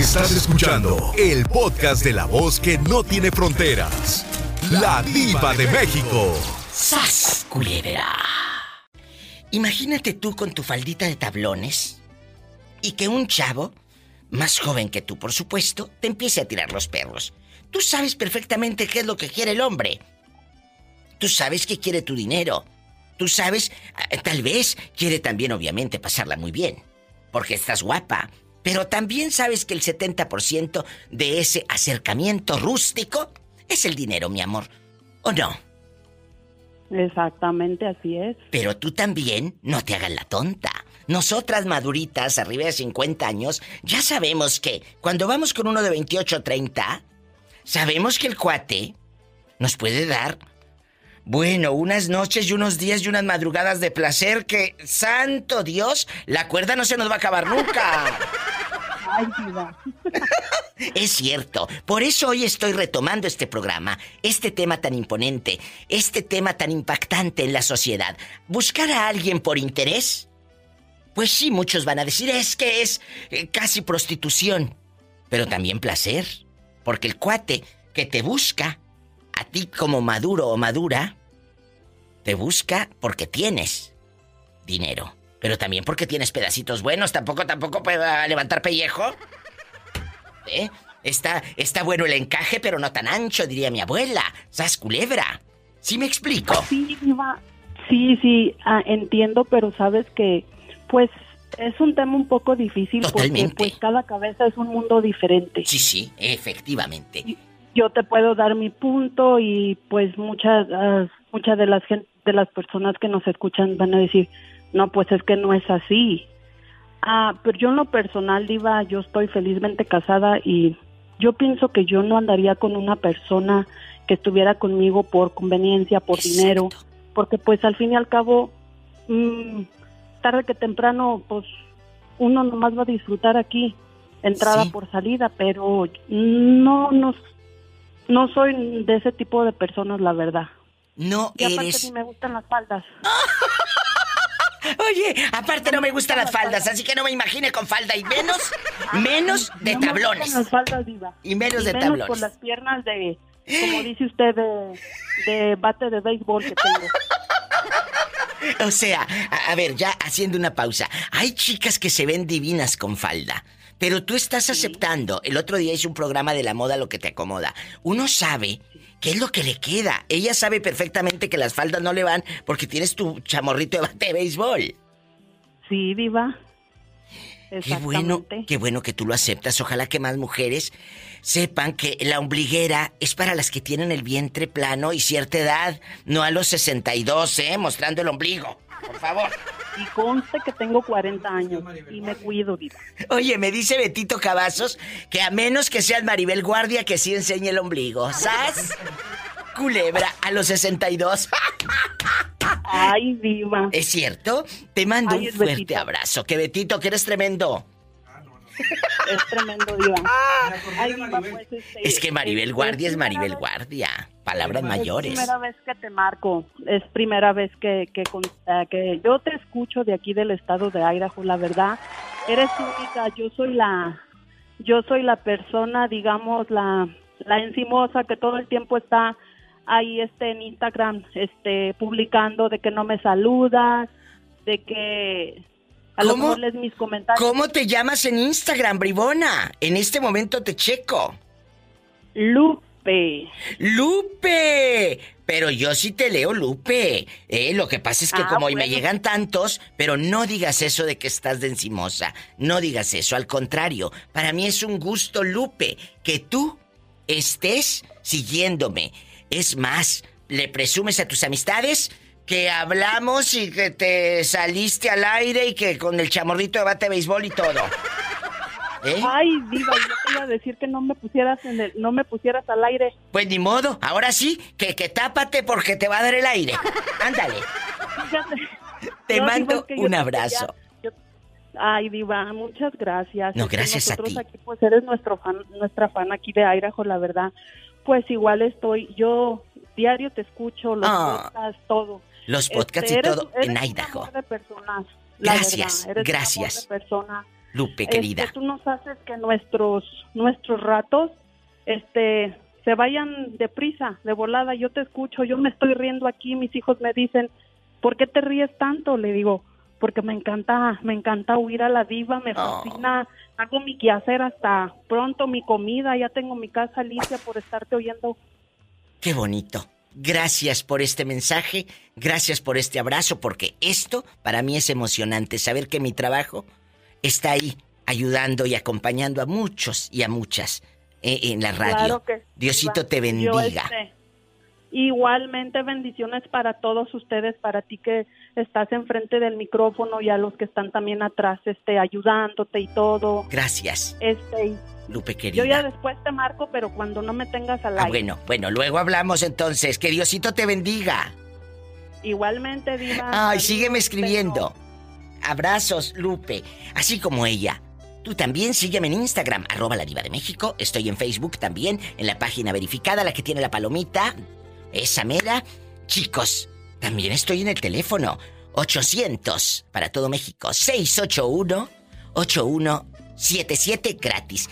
Estás escuchando el podcast de la voz que no tiene fronteras. La diva de México. ¡Sas, culebra! Imagínate tú con tu faldita de tablones y que un chavo, más joven que tú por supuesto, te empiece a tirar los perros. Tú sabes perfectamente qué es lo que quiere el hombre. Tú sabes que quiere tu dinero. Tú sabes, eh, tal vez quiere también obviamente pasarla muy bien, porque estás guapa. Pero también sabes que el 70% de ese acercamiento rústico es el dinero, mi amor. ¿O no? Exactamente, así es. Pero tú también no te hagas la tonta. Nosotras maduritas, arriba de 50 años, ya sabemos que cuando vamos con uno de 28 o 30, sabemos que el cuate nos puede dar, bueno, unas noches y unos días y unas madrugadas de placer que, santo Dios, la cuerda no se nos va a acabar nunca. Es cierto. Por eso hoy estoy retomando este programa, este tema tan imponente, este tema tan impactante en la sociedad. ¿Buscar a alguien por interés? Pues sí, muchos van a decir, es que es eh, casi prostitución. Pero también placer. Porque el cuate que te busca, a ti como maduro o madura, te busca porque tienes dinero. Pero también porque tienes pedacitos buenos. Tampoco, tampoco puede levantar pellejo. ¿Eh? Está, está bueno el encaje, pero no tan ancho, diría mi abuela. ¿Sas culebra? ¿Sí me explico? Sí, Sí, sí, ah, entiendo, pero sabes que, pues, es un tema un poco difícil porque, pues, cada cabeza es un mundo diferente. Sí, sí, efectivamente. Yo te puedo dar mi punto y, pues, muchas, ah, muchas de las de las personas que nos escuchan van a decir, no, pues es que no es así. Ah, pero yo en lo personal, Diva, yo estoy felizmente casada y yo pienso que yo no andaría con una persona que estuviera conmigo por conveniencia, por dinero, porque pues al fin y al cabo, mm, tarde que temprano, pues uno nomás va a disfrutar aquí, entrada por salida, pero no, no, no soy de ese tipo de personas, la verdad. No y aparte ni me gustan las faldas. Oye, aparte no me gustan las faldas, así que no me imagine con falda y menos, menos de tablones. las faldas, diva. Y menos de tablones. con las piernas de, como dice usted, de, bate de béisbol que tengo. O sea, a, ver, ya haciendo una pausa. Hay chicas que se ven divinas con falda. Pero tú estás aceptando. El otro día hice un programa de la moda lo que te acomoda. Uno sabe ¿Qué es lo que le queda? Ella sabe perfectamente que las faldas no le van porque tienes tu chamorrito de bate de béisbol. Sí, diva. Qué bueno, qué bueno que tú lo aceptas. Ojalá que más mujeres sepan que la ombliguera es para las que tienen el vientre plano y cierta edad, no a los 62, ¿eh? Mostrando el ombligo. Por favor. Y conste que tengo 40 años y me cuido, diva. Oye, me dice Betito Cavazos que a menos que seas Maribel Guardia que sí enseñe el ombligo. ¿Sabes? Culebra a los 62. Ay, diva. ¿Es cierto? Te mando un fuerte abrazo. Que Betito, que eres tremendo. Es tremendo, Diva. Pues, este, es que Maribel Guardia es, Maribel Guardia. Palabras mayores. Es primera vez que te marco. Es primera vez que, que, eh, que yo te escucho de aquí del estado de Idaho. La verdad, eres única. Yo soy la, yo soy la persona, digamos, la, la encimosa que todo el tiempo está ahí este en Instagram este publicando de que no me saludas de que ¿Cómo, mis comentarios. ¿Cómo te llamas en Instagram, bribona? En este momento te checo. Lupe. Lupe. Pero yo sí te leo Lupe. Eh, lo que pasa es que ah, como hoy me llegan tantos, pero no digas eso de que estás de encimosa. No digas eso, al contrario. Para mí es un gusto, Lupe, que tú estés siguiéndome. Es más, le presumes a tus amistades que hablamos y que te saliste al aire y que con el chamorrito de bate de béisbol y todo. ¿Eh? Ay, diva, yo te iba a decir que no me pusieras en el, no me pusieras al aire. Pues ni modo, ahora sí, que, que tápate porque te va a dar el aire. Ándale. te mando un abrazo. ay, diva, muchas gracias. No, gracias a ti. aquí, pues eres nuestro fan, nuestra fan aquí de Idaho, la verdad. Pues igual estoy, yo diario te escucho, los ah. todo. Los podcasts y todo en Idaho. De personas, gracias, gracias. persona. Lupe, Este, querida. tú nos haces que nuestros nuestros ratos este se vayan deprisa, de volada. Yo te escucho, yo me estoy riendo aquí, mis hijos me dicen, "¿Por qué te ríes tanto?" Le digo, "Porque me encanta, me encanta huir a la diva, me Oh. fascina, hago mi quehacer hasta pronto, mi comida, ya tengo mi casa limpia por estarte oyendo." Qué bonito. Gracias por este mensaje, gracias por este abrazo, porque esto para mí es emocionante, saber que mi trabajo está ahí ayudando y acompañando a muchos y a muchas eh, en la radio. Claro que Diosito te bendiga. este, igualmente bendiciones para todos ustedes, para ti que estás enfrente del micrófono y a los que están también atrás, este, ayudándote y todo. Gracias, Este, Lupe yo querida. ya después te marco, pero cuando no me tengas al Ah, aire. bueno, bueno, luego hablamos entonces. Que Diosito te bendiga. Igualmente, Diva. Ay, sígueme escribiendo. Abrazos, Lupe. Así como ella. Tú también sígueme en Instagram, arroba la diva de México. Estoy en Facebook también, en la página verificada, la que tiene la palomita. Esa mera. Chicos, también estoy en el teléfono. 800 para todo México. 681-8177 gratis.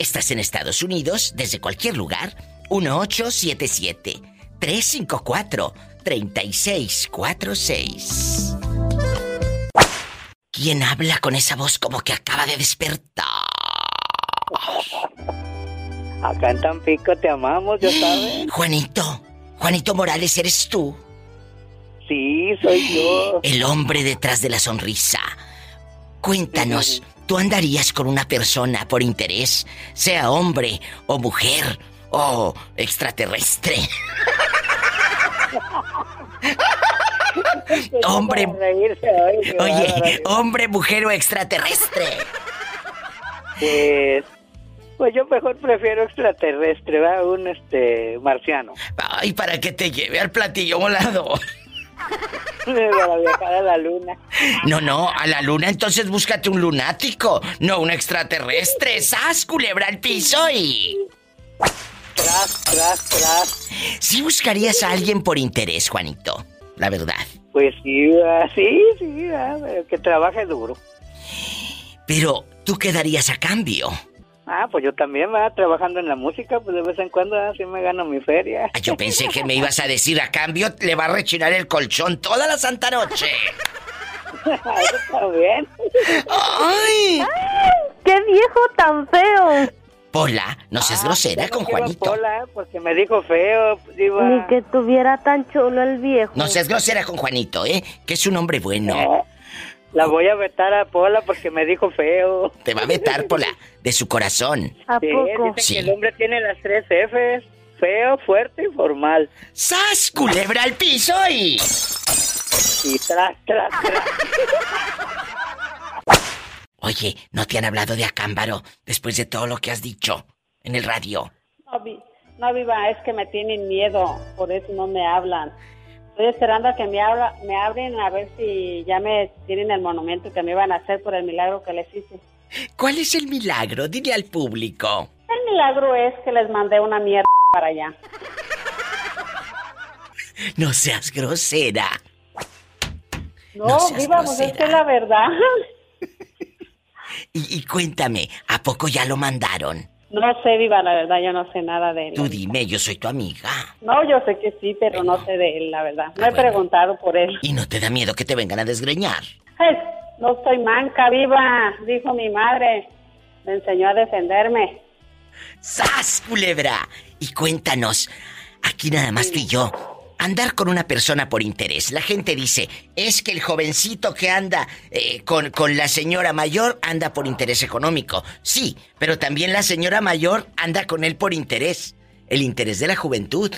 Estás en Estados Unidos, desde cualquier lugar. 1877-354-3646. ¿Quién habla con esa voz como que acaba de despertar? Acá en Tampico te amamos, ya sabes. Juanito, Juanito Morales, ¿eres tú? Sí, soy yo. El hombre detrás de la sonrisa. Cuéntanos, ¿tú andarías con una persona por interés, sea hombre o mujer o extraterrestre? hombre, oye, hombre, mujer o extraterrestre. Pues, pues yo mejor prefiero extraterrestre, ¿va? Un este marciano. Ay, para que te lleve al platillo volador. A la luna. No, no, a la luna entonces búscate un lunático, no un extraterrestre. ¡Sas, culebra al piso y... Tras, tras, tras. Sí buscarías a alguien por interés, Juanito, la verdad. Pues sí, va, sí, sí, pero que trabaje duro. Pero, ¿tú qué darías a cambio? Ah, pues yo también va trabajando en la música, pues de vez en cuando así me gano mi feria. Ah, Yo pensé que me ibas a decir a cambio le va a rechinar el colchón toda la santa noche. Eso también. ¡Ay! ¡Qué viejo tan feo! Pola, no seas Ah, grosera con Juanito. Pola, porque me dijo feo, diva. Ni que tuviera tan chulo el viejo. No seas grosera con Juanito, ¿eh? Que es un hombre bueno. Eh, La voy a vetar a Pola porque me dijo feo. Te va a vetar, Pola, de su corazón. ¿A Sí, poco? dicen Sí. que el hombre tiene las tres Fs. Feo, fuerte y formal. ¡Sas, culebra al piso y... Y tras, tras, tras. Oye, ¿no te han hablado de Acámbaro después de todo lo que has dicho en el radio? No, vi- no, viva, es que me tienen miedo, por eso no me hablan. Estoy esperando a que me, habla, me abren a ver si ya me tienen el monumento que me iban a hacer por el milagro que les hice. ¿Cuál es el milagro? Dile al público. El milagro es que les mandé una mierda para allá. No seas grosera. No, No seas viva, pues es grosera. que es la verdad. Y, y cuéntame, ¿a poco ya lo mandaron? No sé, viva, la verdad, yo no sé nada de él. Tú dime, yo soy tu amiga. No, yo sé que sí, pero no sé de él, la verdad. No he bueno. preguntado por él. ¿Y no te da miedo que te vengan a desgreñar? Ay, no estoy manca, viva, dijo mi madre. Me enseñó a defenderme. ¡Sas, culebra! Y cuéntanos, aquí nada más tú y yo. Andar con una persona por interés. La gente dice, es que el jovencito que anda eh, con, con la señora mayor anda por interés económico. Sí, pero también la señora mayor anda con él por interés. El interés de la juventud.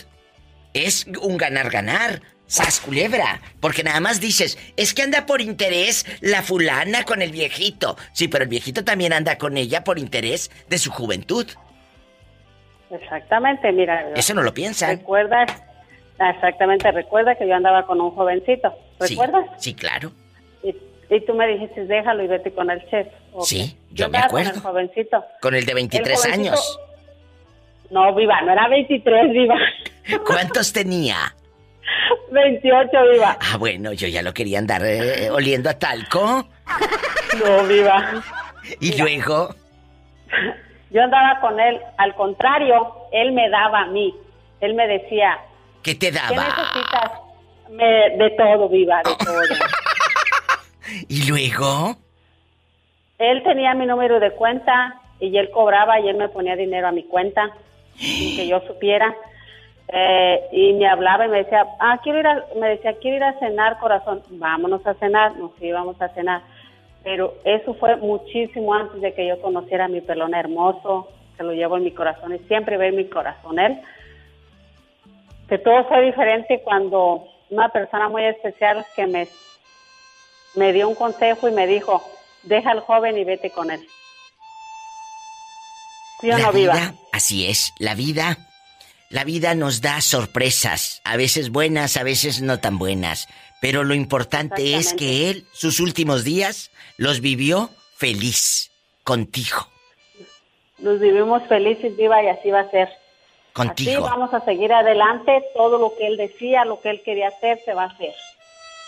Es un ganar-ganar. ¡Sas, culebra! Porque nada más dices, es que anda por interés la fulana con el viejito. Sí, pero el viejito también anda con ella por interés de su juventud. Exactamente, mira. Eso no lo piensan. ¿Recuerdas? Ah, Exactamente, recuerda que yo andaba con un jovencito. ¿Recuerdas? Sí, claro. Y, y tú me dijiste, déjalo y vete con el chef. Ok. Sí, yo me acuerdo. Con el jovencito. Con el de 23 El jovencito- años. No, viva, no era 23, viva. ¿Cuántos tenía? 28, viva. Ah, bueno, yo ya lo quería andar eh, oliendo a talco. No, viva. ¿Y luego? Yo andaba con él, al contrario, él me daba a mí. Él me decía, ¿qué te daba? ¿Qué necesitas? Me, de todo, viva, de todo. ¿Y luego? Él tenía mi número de cuenta y él cobraba y él me ponía dinero a mi cuenta sin que yo supiera. Eh, y me hablaba y me decía, ah, quiero ir a, me decía, quiero ir a cenar, corazón. Vámonos a cenar. Nos íbamos a cenar. Pero eso fue muchísimo antes de que yo conociera a mi pelón hermoso, que lo llevo en mi corazón y siempre ve en mi corazón él. Que todo fue diferente cuando una persona muy especial que me, me dio un consejo y me dijo, deja al joven y vete con él. Yo la no viva. Vida, así es, la vida, la vida nos da sorpresas, a veces buenas, a veces no tan buenas, pero lo importante es que él, sus últimos días, los vivió feliz, contigo. Los vivimos felices, viva, y así va a ser. Contigo. Así vamos a seguir adelante, todo lo que él decía, lo que él quería hacer, se va a hacer.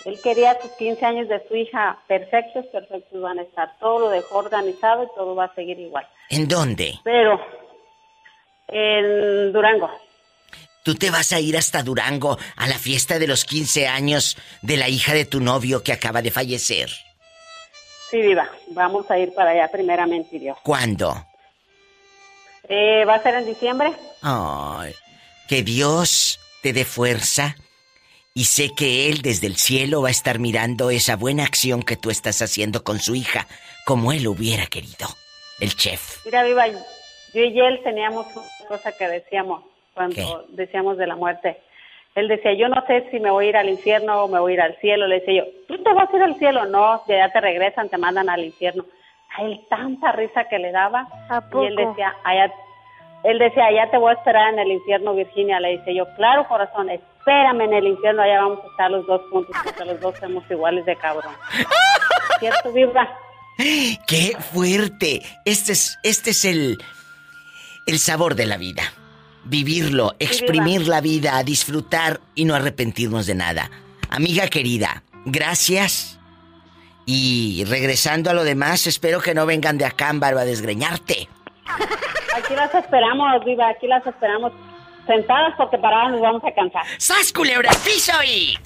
Él quería sus 15 años de su hija perfectos, perfectos van a estar. Todo lo dejó organizado y todo va a seguir igual. ¿En dónde? Pero en Durango. ¿Tú te vas a ir hasta Durango a la fiesta de los 15 años de la hija de tu novio que acaba de fallecer? Sí, viva. Vamos a ir para allá primeramente, Dios. ¿Cuándo? Eh, ¿Va a ser en diciembre? Ay, que Dios te dé fuerza y sé que Él desde el cielo va a estar mirando esa buena acción que tú estás haciendo con su hija, como Él hubiera querido, el chef. Mira, Viva, yo y él teníamos una cosa que decíamos cuando decíamos de la muerte. Él decía, yo no sé si me voy a ir al infierno o me voy a ir al cielo. Le decía yo, ¿tú te vas a ir al cielo? No, ya te regresan, te mandan al infierno. A él tanta risa que le daba. Y él decía, allá, él decía, allá te voy a esperar en el infierno, Virginia. Le dice yo, claro, corazón, espérame en el infierno, allá vamos a estar los dos juntos, porque los dos somos iguales de cabrón. ¿Cierto, Vibra? ¡Qué fuerte! Este es, este es el, el sabor de la vida. Vivirlo, exprimir la vida, disfrutar y no arrepentirnos de nada. Amiga querida, gracias. Y regresando a lo demás, espero que no vengan de acá, Ámbaro, a desgreñarte. Aquí las esperamos, Viva, aquí las esperamos sentadas porque paradas nos vamos a cansar. ¡Sas, culebra, piso y...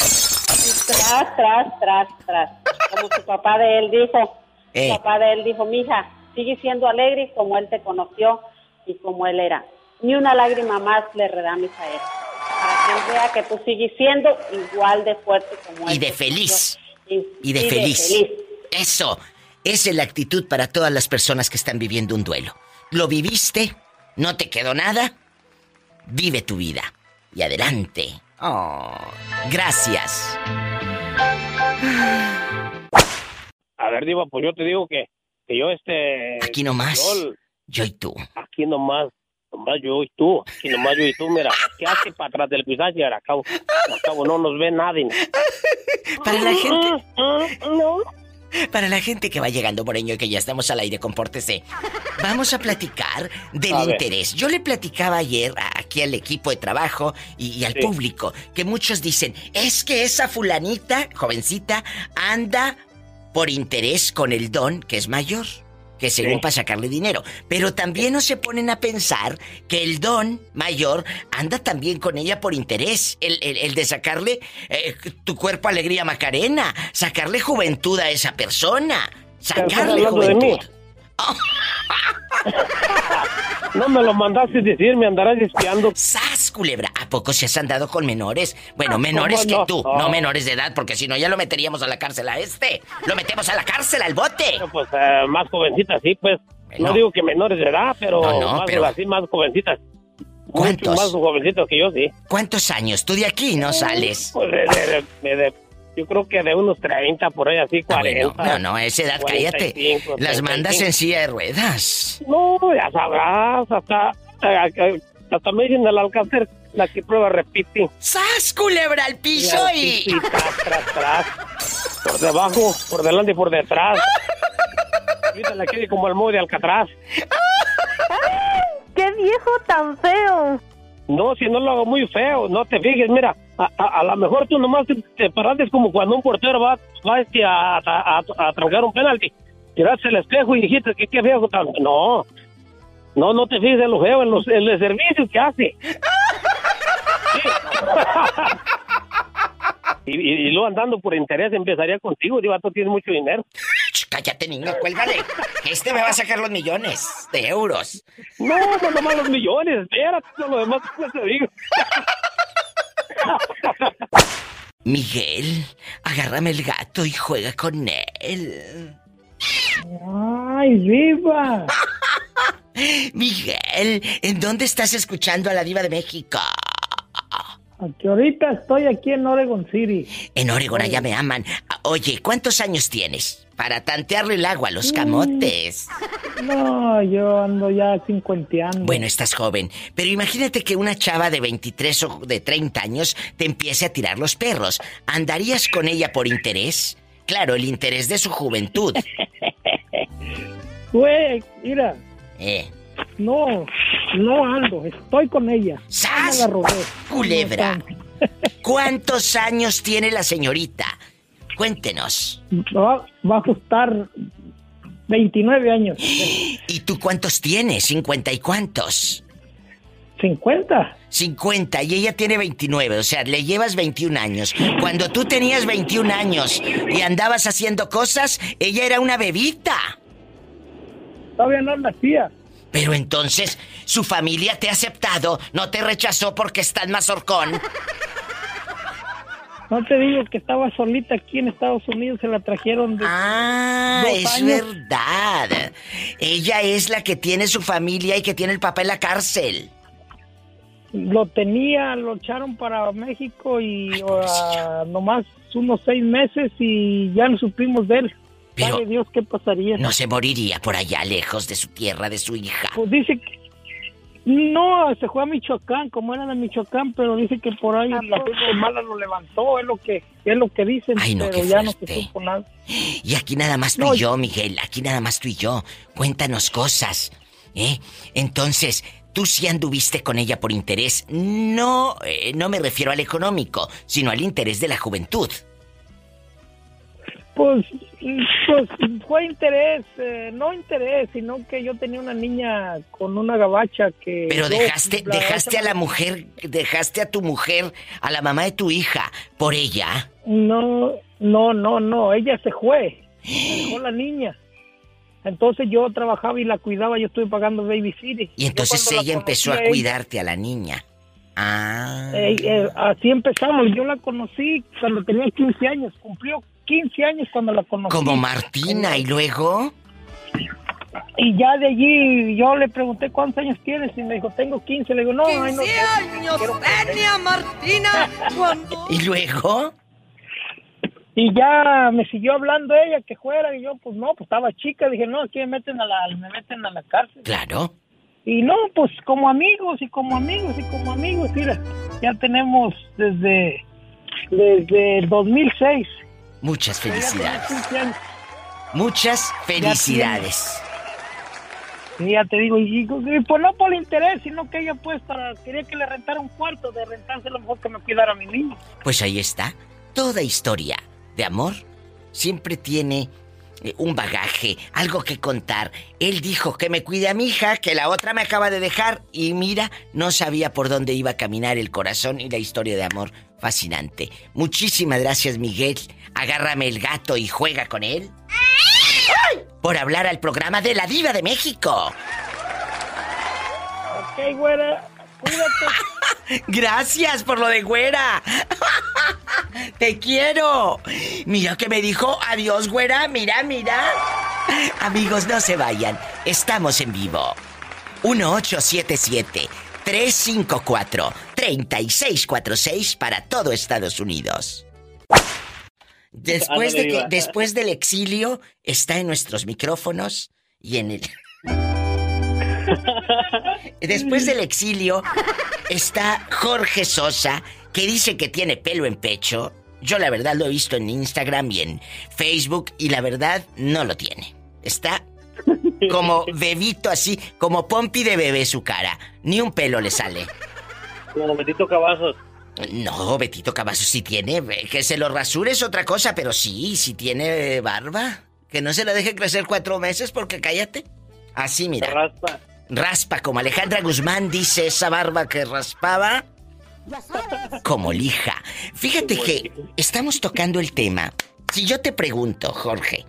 Tras, tras, tras, tras. Como su papá de él dijo. Eh. Su papá de él dijo, mija, sigue siendo alegre como él te conoció y como él era. Ni una lágrima más le redames a él. Para que vea que tú sigues siendo igual de fuerte como él. Y de feliz. Y, de, feliz. de feliz. Eso. Esa es la actitud para todas las personas que están viviendo un duelo. ¿Lo viviste? ¿No te quedó nada? Vive tu vida. Y adelante. Oh, gracias. A ver, Diva, pues yo te digo que, que yo este... Aquí nomás. Yo, y tú. Aquí nomás. Nomás yo y tú. Aquí nomás yo y tú. Mira, ¿qué hace para atrás del pisaje? Al cabo, al cabo no nos ve nadie. Para la gente... No. Para la gente que va llegando, Moreño, y que ya estamos al aire, compórtese. Vamos a platicar del interés. Yo le platicaba ayer aquí al equipo de trabajo y, al público que muchos dicen, es que esa fulanita, jovencita, anda por interés con el don que es mayor que según para sacarle dinero. Pero también no se ponen a pensar que el don mayor anda también con ella por interés. El, de sacarle eh, tu cuerpo alegría Macarena, sacarle juventud a esa persona, sacarle juventud. No me lo mandaste decir, me andarás espiando. ¡Sas, culebra! ¿A poco se has andado con menores? Bueno, menores que tú, no. menores de edad, porque si no ya lo meteríamos a la cárcel a este. Lo metemos a la cárcel, al bote. pues eh, más jovencitas, sí, pues. No digo que menores de edad, pero, más, pero... así más jovencitas. ¿Cuántos? más jovencitos que yo, sí. ¿Cuántos años? Tú de aquí no sales. Pues de yo creo que de unos 30 por ahí, así 40. Ah, no, no, a esa edad, cállate. Las mandas en silla de ruedas. No, ya sabrás, hasta, hasta me dicen el alcance la que prueba repite. ¡Sas, culebra al piso y... tras, tras, tras. Por debajo, por delante y por detrás. Ahorita la como el modo de Alcatraz. ¡Qué viejo tan feo! No, si no lo hago muy feo, no te fijes, mira, a, lo mejor tú nomás te, te paraste como cuando un portero va, va este, a, a, a, un penalti. tiraste el espejo y dijiste que qué feo. No, no, no te fijes en lo feo, en, los, en el servicio que hace. y, y, luego andando por interés empezaría contigo, digo, tú tienes mucho dinero. cállate, niño, cuélgale. este me va a sacar los millones de euros. No, no nomás los millones, espérate, lo demás te digo. Miguel, agárrame el gato y juega con él. ¡Ay, viva! Miguel, ¿en dónde estás escuchando a la diva de México? Aquí ahorita estoy aquí en Oregon City. En Oregon, allá me aman. Oye, ¿cuántos años tienes? Para tantearle el agua a los camotes. No, yo ando ya cincuenteando. Bueno, estás joven. Pero imagínate que una chava de 23 o de 30 años te empiece a tirar los perros. ¿Andarías con ella por interés? Claro, el interés de su juventud. Güey, mira. Eh. No, no ando, estoy con ella. ¡Sas! La Culebra. ¿Cuántos años tiene la señorita? Cuéntenos. Va, va, a costar 29 años. ¿Y tú cuántos tienes? ¿50 y cuántos? 50. 50 y ella tiene 29, o sea, le llevas 21 años. Cuando tú tenías 21 años y andabas haciendo cosas, ella era una bebita. Todavía no nacía. Pero entonces, su familia te ha aceptado, no te rechazó porque estás más horcón. No te digo que estaba solita aquí en Estados Unidos, se la trajeron de. Ah, es verdad. Ella es la que tiene su familia y que tiene el papá en la cárcel. Lo tenía, lo echaron para México y nomás unos seis meses y ya no supimos de él. Pero Dios qué pasaría. No se moriría por allá lejos de su tierra, de su hija. Pues dice que no, se fue a Michoacán, como era de Michoacán, pero dice que por ahí la gente mala lo levantó, es lo que es lo que dicen, Ay, no, pero ya no se supo nada. Y aquí nada más tú y yo, Miguel, aquí nada más tú y yo. Cuéntanos cosas, ¿eh? Entonces, tú sí anduviste con ella por interés. No, eh, no me refiero al económico, sino al interés de la juventud. Pues, pues fue interés, eh, no interés, sino que yo tenía una niña con una gabacha que... Pero dejaste, dejaste a la mujer, dejaste a tu mujer, a la mamá de tu hija, por ella. No, no, no, no, ella se fue, dejó la niña. Entonces yo trabajaba y la cuidaba, yo estuve pagando babysitter. Y entonces ella empezó a cuidarte a la niña. Ah. Eh, eh, así empezamos. Yo la conocí cuando tenía 15 años. Cumplió 15 años cuando la conocí. Como Martina, ¿y luego? Y ya de allí yo le pregunté cuántos años tienes y me dijo, tengo 15. Le digo, no, 15 no, años tenía Martina ¿Y luego? Y ya me siguió hablando ella que fuera y yo, pues no, pues estaba chica. Dije, no, aquí me meten a la, me meten a la cárcel. Claro. Y no, pues como amigos y como amigos y como amigos, mira, ya tenemos desde, desde 2006. Muchas felicidades. Muchas felicidades. Sí, ya te digo, y, pues no por interés, sino que ella pues para, quería que le rentara un cuarto, de rentarse lo mejor que me cuidara a mi niño. Pues ahí está, toda historia de amor siempre tiene eh, un bagaje, algo que contar. Él dijo que me cuide a mi hija, que la otra me acaba de dejar y mira, no sabía por dónde iba a caminar el corazón y la historia de amor fascinante. Muchísimas gracias, Miguel. Agárrame el gato y juega con él. Por hablar al programa de la Diva de México. Ok, güera. Cuídate. Gracias por lo de güera. Te quiero. Mira que me dijo adiós, güera. Mira, mira. Amigos, no se vayan. Estamos en vivo. 1877 354 3646 para todo Estados Unidos. Después, de que, después del exilio, está en nuestros micrófonos y en el... Después del exilio está Jorge Sosa, que dice que tiene pelo en pecho. Yo la verdad lo he visto en Instagram y en Facebook y la verdad no lo tiene. Está como bebito así, como pompi de bebé su cara. Ni un pelo le sale. Como Betito Cavazos. No, Betito Cavazos sí tiene. Que se lo rasure es otra cosa, pero sí, sí tiene barba. Que no se la deje crecer cuatro meses porque cállate. Así, mira. Raspa. Raspa, como Alejandra Guzmán dice esa barba que raspaba. Como lija. Fíjate que estamos tocando el tema. Si yo te pregunto, Jorge,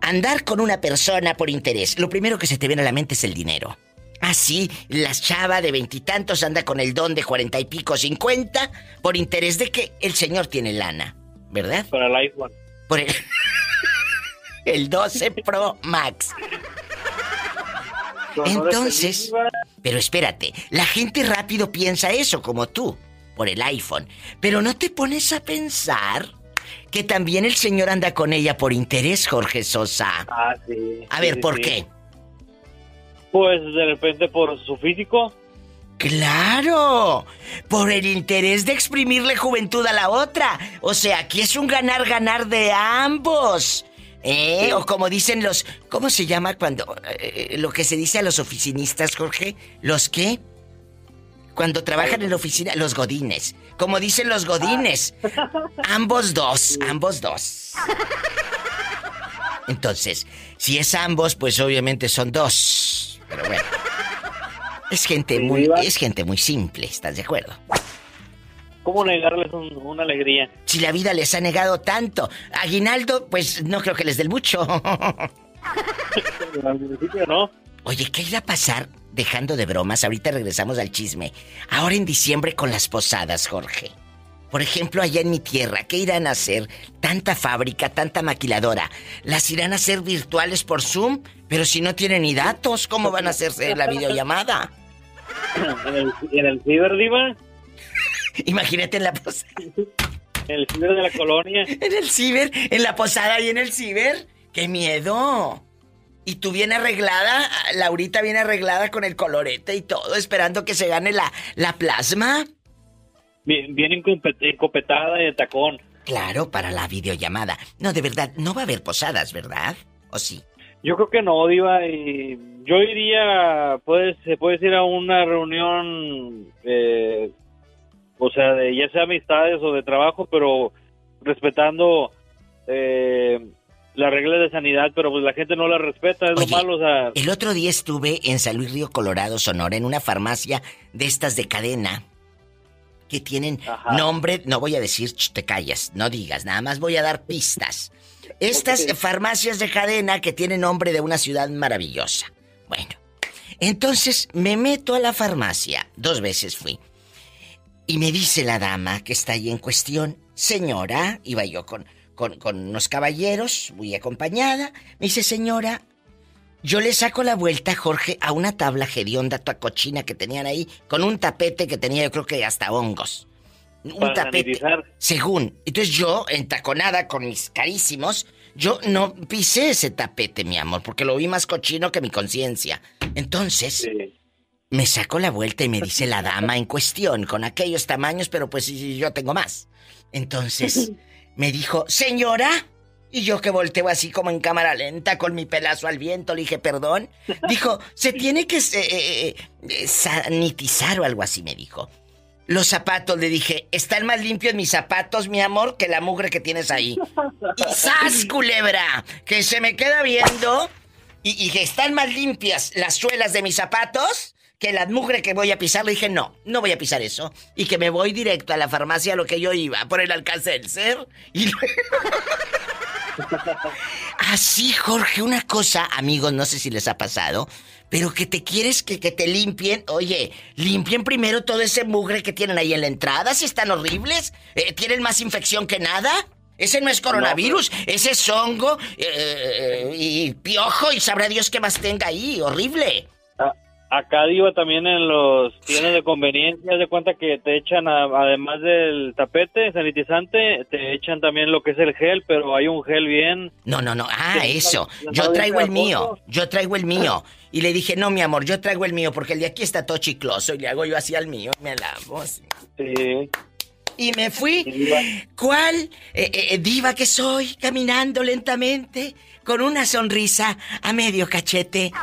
andar con una persona por interés, lo primero que se te viene a la mente es el dinero. Ah, sí, la chava de veintitantos anda con el don de cuarenta y pico, cincuenta, por interés de que el señor tiene lana, ¿verdad? Para el iPhone. Por el, el 12 Pro Max. Entonces, pero espérate, la gente rápido piensa eso como tú, por el iPhone, pero no te pones a pensar que también el señor anda con ella por interés, Jorge Sosa. Ah, sí. A ver, Sí, ¿por sí. qué? Pues de repente por su físico. Claro, por el interés de exprimirle juventud a la otra. O sea, aquí es un ganar-ganar de ambos. ¿Eh? O como dicen los... ¿Cómo se llama cuando... eh, lo que se dice a los oficinistas, Jorge? ¿Los qué? Cuando trabajan en la oficina, los godines. Como dicen los godines. Ambos dos, ambos dos. Entonces, si es ambos, pues obviamente son dos. Pero bueno. Es gente muy, es gente muy simple, ¿estás de acuerdo? ¿Cómo negarles un- una alegría? Si la vida les ha negado tanto, aguinaldo, pues no creo que les dé mucho. No. Oye, ¿qué irá a pasar? Dejando de bromas, ahorita regresamos al chisme. Ahora en diciembre con las posadas, Jorge. Por ejemplo, allá en mi tierra, ¿qué irán a hacer? Tanta fábrica, tanta maquiladora. ¿Las irán a hacer virtuales por Zoom? Pero si no tienen ni datos, ¿cómo van a hacerse la videollamada? En el, en el ciber, Diva. Imagínate en la posada. En el ciber de la colonia. En el ciber, en la posada y en el ciber. ¡Qué miedo! Y tú bien arreglada, Laurita bien arreglada con el colorete y todo, esperando que se gane la, la plasma. Bien, bien encopet- encopetada de tacón. Claro, para la videollamada. No, de verdad, no va a haber posadas, ¿verdad? ¿O sí? Yo creo que no, Diva. Y yo iría, pues, se puede decir a una reunión, eh, o sea, de ya sea amistades o de trabajo, pero respetando eh, las reglas de sanidad, pero pues la gente no las respeta, es Oye, lo malo, o sea, El otro día estuve en San Luis Río Colorado, Sonora, en una farmacia de estas de cadena que tienen Ajá. nombre, no voy a decir, ch, te callas, no digas, nada más voy a dar pistas. Estas farmacias de cadena que tienen nombre de una ciudad maravillosa. Bueno, entonces me meto a la farmacia, dos veces fui. Y me dice la dama que está ahí en cuestión, señora, iba yo con, con, con unos caballeros, muy acompañada, me dice, señora, yo le saco la vuelta, Jorge, a una tabla hedionda, toda cochina que tenían ahí, con un tapete que tenía yo creo que hasta hongos. Un Para tapete. sanitizar. Según. Entonces yo, entaconada con mis carísimos, yo no pisé ese tapete, mi amor, porque lo vi más cochino que mi conciencia. Entonces, sí. me saco la vuelta y me dice la dama en cuestión, con aquellos tamaños, pero pues yo tengo más. Entonces, me dijo, señora, y yo que volteo así como en cámara lenta con mi pelazo al viento, le dije, perdón. Dijo, se tiene que eh, eh, eh, sanitizar o algo así, me dijo. Los zapatos, le dije, están más limpios mis zapatos, mi amor, que la mugre que tienes ahí. Y ¡zas, culebra! Que se me queda viendo y, y que están más limpias las suelas de mis zapatos que la mugre que voy a pisar. Le dije, no, no voy a pisar eso. Y que me voy directo a la farmacia a lo que yo iba, por el Alcacelser. Y luego... Así, Jorge, una cosa, amigos, no sé si les ha pasado, pero que te quieres que, que te limpien. Oye, limpien primero todo ese mugre que tienen ahí en la entrada, si están horribles. Eh, ¿Tienen más infección que nada? Ese no es coronavirus, ese es hongo eh, y piojo y sabrá Dios qué más tenga ahí, horrible. A- Acá Diva también en los tiendas de conveniencia, de cuenta que te echan, a- además del tapete sanitizante, te echan también lo que es el gel, pero hay un gel bien... No, no, no. Ah, eso. Yo traigo el mío. Yo traigo el mío. Y le dije, no, mi amor, yo traigo el mío porque el de aquí está todo chicloso. Y le hago yo así al mío y me lavo. así. Sí. Y me fui. Diva. ¿Cuál eh, eh, diva que soy? Caminando lentamente, con una sonrisa a medio cachete.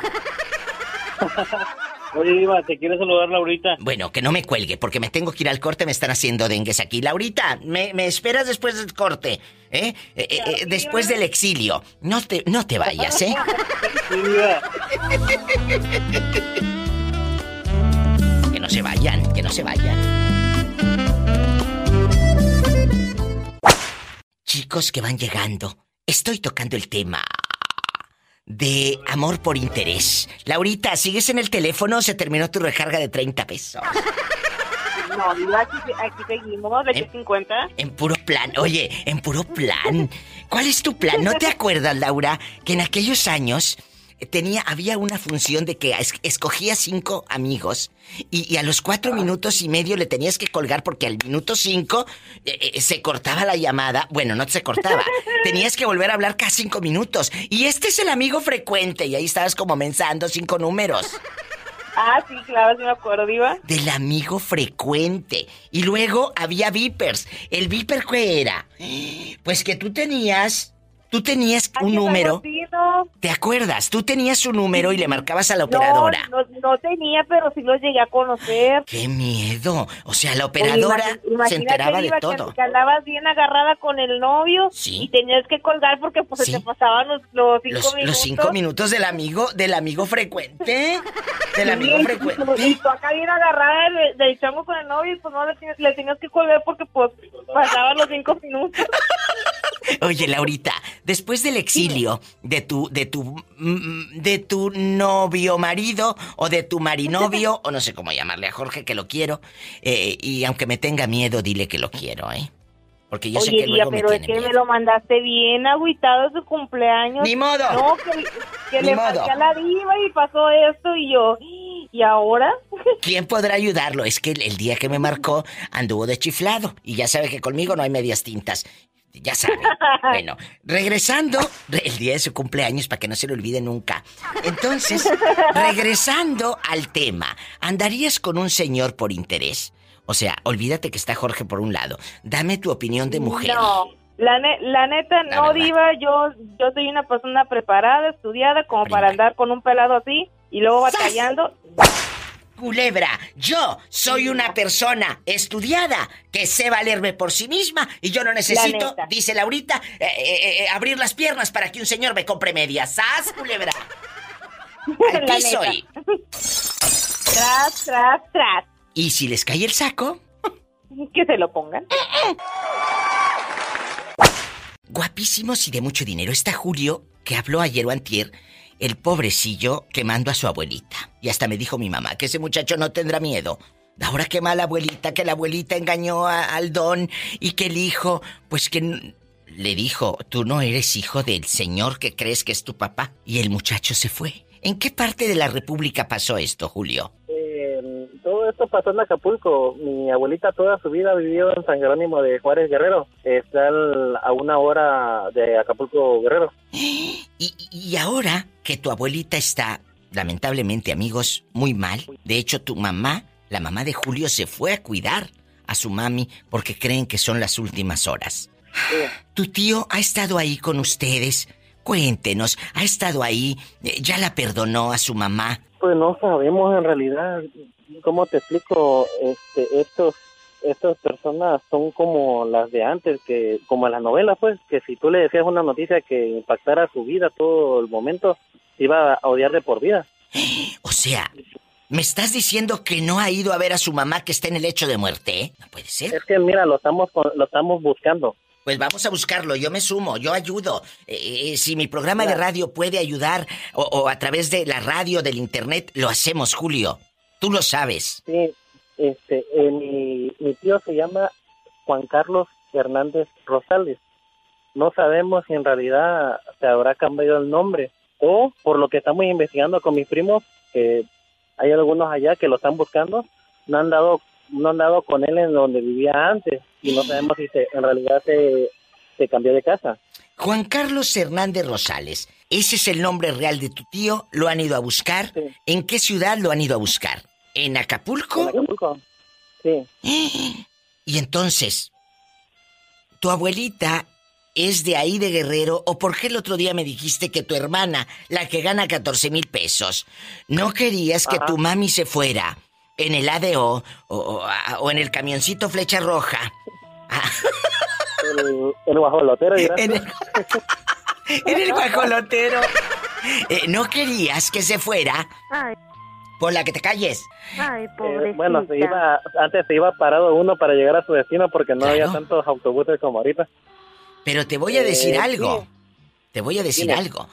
Oye, Diva, te quiero saludar Laurita. Bueno, que no me cuelgue, porque me tengo que ir al corte, me están haciendo dengues aquí. Laurita, me, me esperas después del corte, ¿eh? Eh, eh, eh, después del exilio. No te, no te vayas, ¿eh? que no se vayan, que no se vayan. Chicos que van llegando, estoy tocando el tema de amor por interés. Laurita, ¿sigues en el teléfono o se terminó tu recarga de 30 pesos? No, aquí, aquí seguimos, ¿de qué 50? En puro plan, oye, en puro plan. ¿Cuál es tu plan? ¿No te acuerdas, Laura, que en aquellos años tenía, había una función de que es- escogía cinco amigos y, y a los cuatro minutos y medio le tenías que colgar porque al minuto cinco eh, eh, se cortaba la llamada. Bueno, no se cortaba. tenías que volver a hablar cada cinco minutos. Y este es el amigo frecuente y ahí estabas como mensando cinco números. Ah, sí, claro, sí me acuerdo, Diva. Del amigo frecuente. Y luego había vipers. ¿El viper qué era? Pues que tú tenías. Tú tenías un número. ¿Te acuerdas? Tú tenías un número y le marcabas a la operadora. No, no, no tenía, pero sí los llegué a conocer. ¡Qué miedo! O sea, la operadora Oye, imagínate, se enteraba de Diva, que- todo. Que, andabas bien agarrada con el novio Sí. y tenías que colgar porque pues se te pasaban los, los cinco Los, minutos. los cinco minutos del amigo, del amigo frecuente. Del amigo Sí, frecuente. Y tú acá bien agarrada del, del chango con el novio y pues no le, le tenías que colgar porque pues pasaban los cinco minutos. Oye, Laurita, después del exilio de tu, de tu, mm, de tu novio marido o de tu marinovio, o no sé cómo llamarle a Jorge que lo quiero, eh, y aunque me tenga miedo, dile que lo quiero, ¿eh? Porque yo sé Oye, que tía, luego me pero es que miedo. me lo mandaste bien agüitado su cumpleaños. Ni modo. No, que, que le modo. a la diva y pasó esto y yo, ¿y ahora? ¿Quién podrá ayudarlo? Es que el, el día que me marcó anduvo de chiflado y ya sabe que conmigo no hay medias tintas. Ya sabe. Bueno, regresando, re- el día de su cumpleaños para que no se le olvide nunca. Entonces, regresando al tema, ¿andarías con un señor por interés? O sea, olvídate que está Jorge por un lado. Dame tu opinión de mujer. No, la, ne- la neta, La no, verdad. diva, yo, yo soy una persona preparada, estudiada, como para andar con un pelado así y luego batallando. Culebra, yo soy una persona estudiada que sé valerme por sí misma y yo no necesito, dice Laurita, eh, eh, eh, abrir las piernas para que un señor me compre medias. ¡Sas, culebra! Al La piso neta. y... Tras, tras, tras. ¿Y si les cae el saco? Que se lo pongan. Guapísimos y de mucho dinero. Está Julio, que habló ayer o antier, el pobrecillo quemando a su abuelita. Y hasta me dijo mi mamá que ese muchacho no tendrá miedo. Ahora quema a abuelita, que la abuelita engañó al don y que el hijo, pues que le dijo, tú no eres hijo del señor que crees que es tu papá. Y el muchacho se fue. ¿En qué parte de la República pasó esto, Julio? Eh, todo esto pasó en Acapulco. Mi abuelita toda su vida vivió en San Jerónimo de Juárez Guerrero. Está a una hora de Acapulco Guerrero. Y, y ahora que tu abuelita está, lamentablemente, amigos, muy mal. De hecho, tu mamá, la mamá de Julio, se fue a cuidar a su mami porque creen que son las últimas horas. Tu tío ha estado ahí con ustedes. Cuéntenos, ha estado ahí, Eh, ya la perdonó a su mamá. Pues no sabemos en realidad. ¿Cómo te explico? Este, estos, estas personas son como las de antes, que como en las novelas, pues, que si tú le decías una noticia que impactara su vida todo el momento, iba a odiar de por vida. O sea, ¿me estás diciendo que no ha ido a ver a su mamá que está en el hecho de muerte? eh? No puede ser. Es que mira, lo estamos, lo estamos buscando. Pues vamos a buscarlo, yo me sumo, yo ayudo. Eh, eh, si mi programa de radio puede ayudar, o, o a través de la radio, del internet, lo hacemos, Julio. Tú lo sabes. Sí, este, eh, mi, mi tío se llama Juan Carlos Hernández Rosales. No sabemos si en realidad se habrá cambiado el nombre o por lo que estamos investigando con mis primos, que hay algunos allá que lo están buscando, no han dado, no han dado con él en donde vivía antes y no sabemos si se, en realidad se, se cambió de casa. Juan Carlos Hernández Rosales, ese es el nombre real de tu tío, lo han ido a buscar. ¿En qué ciudad lo han ido a buscar? ¿En Acapulco? ¿En Acapulco? Sí. Y entonces, tu abuelita es de ahí de Guerrero o por qué el otro día me dijiste que tu hermana, la que gana 14 mil pesos, no querías que tu mami se fuera en el ADO o, en el camioncito flecha roja? El, el guajolotero, en el, en el guajolotero. Eh, ¿No querías que se fuera? Ay. Por la que te calles. Ay, pobre. Eh, bueno, se iba, antes se iba parado uno para llegar a su destino porque no había tantos autobuses como ahorita. Pero te voy a decir eh, algo. Te voy a decir algo.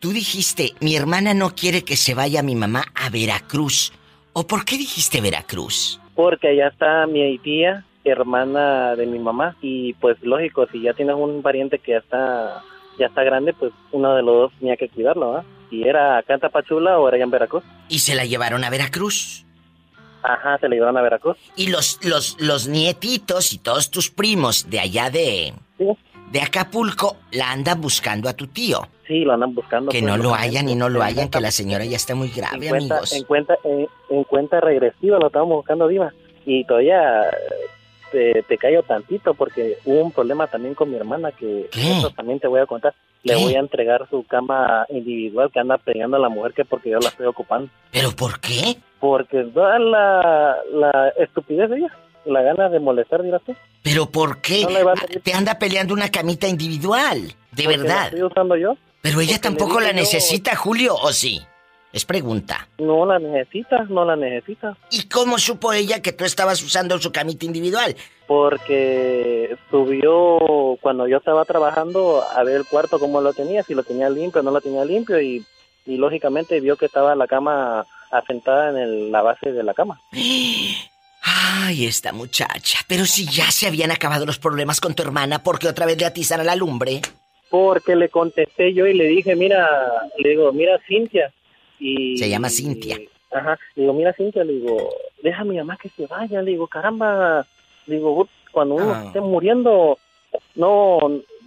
Tú dijiste, mi hermana no quiere que se vaya mi mamá a Veracruz. ¿O por qué dijiste Veracruz? Porque allá está mi tía, hermana de mi mamá. Y pues lógico, si ya tienes un pariente que ya está, ya está grande, pues uno de los dos tenía que cuidarlo, ¿ah? ¿Y era acá en Tapachula o era allá en Veracruz? ¿Y se la llevaron a Veracruz? Ajá, se la llevaron a Veracruz. ¿Y los, los, los nietitos y todos tus primos de allá de, de Acapulco la andan buscando a tu tío? Sí, lo andan buscando. Que no lo hayan y no lo hayan, que la señora ya está muy grave, amigos. En cuenta, en, cuenta regresiva lo estamos buscando, Diva. Y todavía te, te callo tantito porque hubo un problema también con mi hermana que eso también te voy a contar. Le voy a entregar su cama individual que anda peleando a la mujer que porque yo la estoy ocupando. ¿Pero por qué? Porque toda la, la estupidez de ella, la gana de molestar, dirás tú. ¿Pero por qué? Te anda peleando una camita individual, de verdad. La estoy usando yo. Pero ella tampoco la necesita, Julio, ¿o sí? Es pregunta. No la necesita, no la necesita. ¿Y cómo supo ella que tú estabas usando su camita individual? Porque subió cuando yo estaba trabajando a ver el cuarto cómo lo tenía, si lo tenía limpio o no lo tenía limpio y, lógicamente vio que estaba la cama asentada en la base de la cama. Ay, esta muchacha. Pero si ya se habían acabado los problemas con tu hermana, ¿por qué otra vez le atizan a la lumbre? Porque le contesté yo y le dije, mira, le digo, mira, Cintia, se llama Cintia. ajá. Le digo, mira, Cintia, le digo, deja a mi mamá que se vaya. Le digo, caramba. Le digo, cuando uno ah. esté muriendo, no,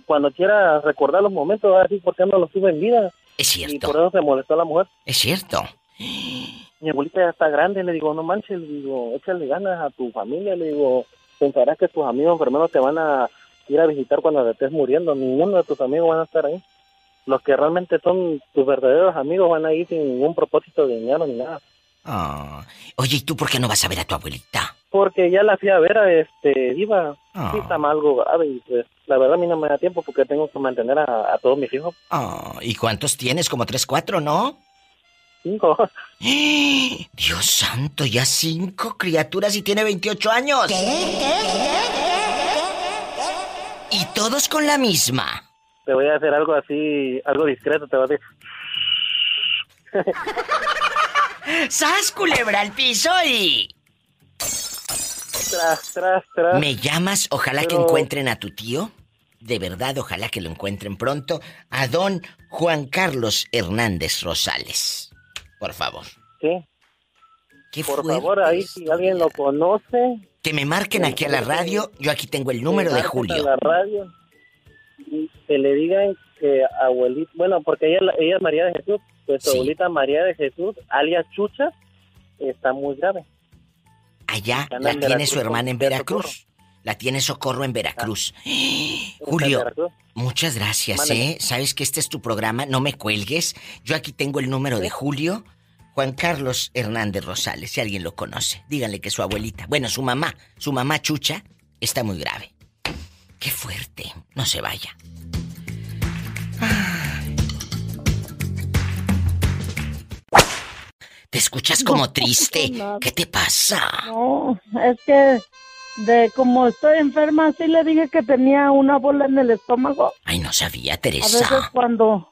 cuando quiera recordar los momentos, así porque no los tuve en vida. Es cierto. Y por eso se molestó la mujer. Es cierto. Mi abuelita ya está grande, le digo, no manches, le digo, échale ganas a tu familia, le digo, pensarás que tus amigos enfermeros te van a ir a visitar cuando te estés muriendo, ninguno de tus amigos van a estar ahí los que realmente son tus verdaderos amigos van a ir sin ningún propósito de dinero ni nada. Ah. Oye, ¿y tú por qué no vas a ver a tu abuelita? Porque ya la fui a ver, a este, iba, ah. sí está algo grave y pues la verdad a mí no me da tiempo porque tengo que mantener a, todos mis hijos. Ah, ¿y cuántos tienes? Como tres, cuatro, ¿no? Cinco. Dios santo, ya cinco criaturas y tiene 28 años. Y todos con la misma te voy a hacer algo así, algo discreto, te voy a decir. ¡Sas, culebra al piso y... Tras, tras, tras. ¿Me llamas? Ojalá que encuentren a tu tío. De verdad, ojalá que lo encuentren pronto. A don Juan Carlos Hernández Rosales. Por favor. Sí. Por favor, ahí si alguien lo conoce. Que me marquen aquí a la radio. Yo aquí tengo el número de Julio. A la radio que le digan que abuelita, bueno, porque ella, ella es María de Jesús, pues su abuelita María de Jesús, alias Chucha, está muy grave. Allá la tiene su hermana en Veracruz. La tiene Socorro en Veracruz. Julio, muchas gracias, ¿eh? Sabes que este es tu programa, no me cuelgues. Yo aquí tengo el número de Julio. Juan Carlos Hernández Rosales, si alguien lo conoce, díganle que su abuelita, bueno, su mamá, su mamá Chucha, está muy grave. Qué fuerte. No se vaya. Te escuchas como triste. ¿Qué te pasa? No, es que de como estoy enferma, sí le dije que tenía una bola en el estómago. Ay, no sabía, Teresa. A veces cuando...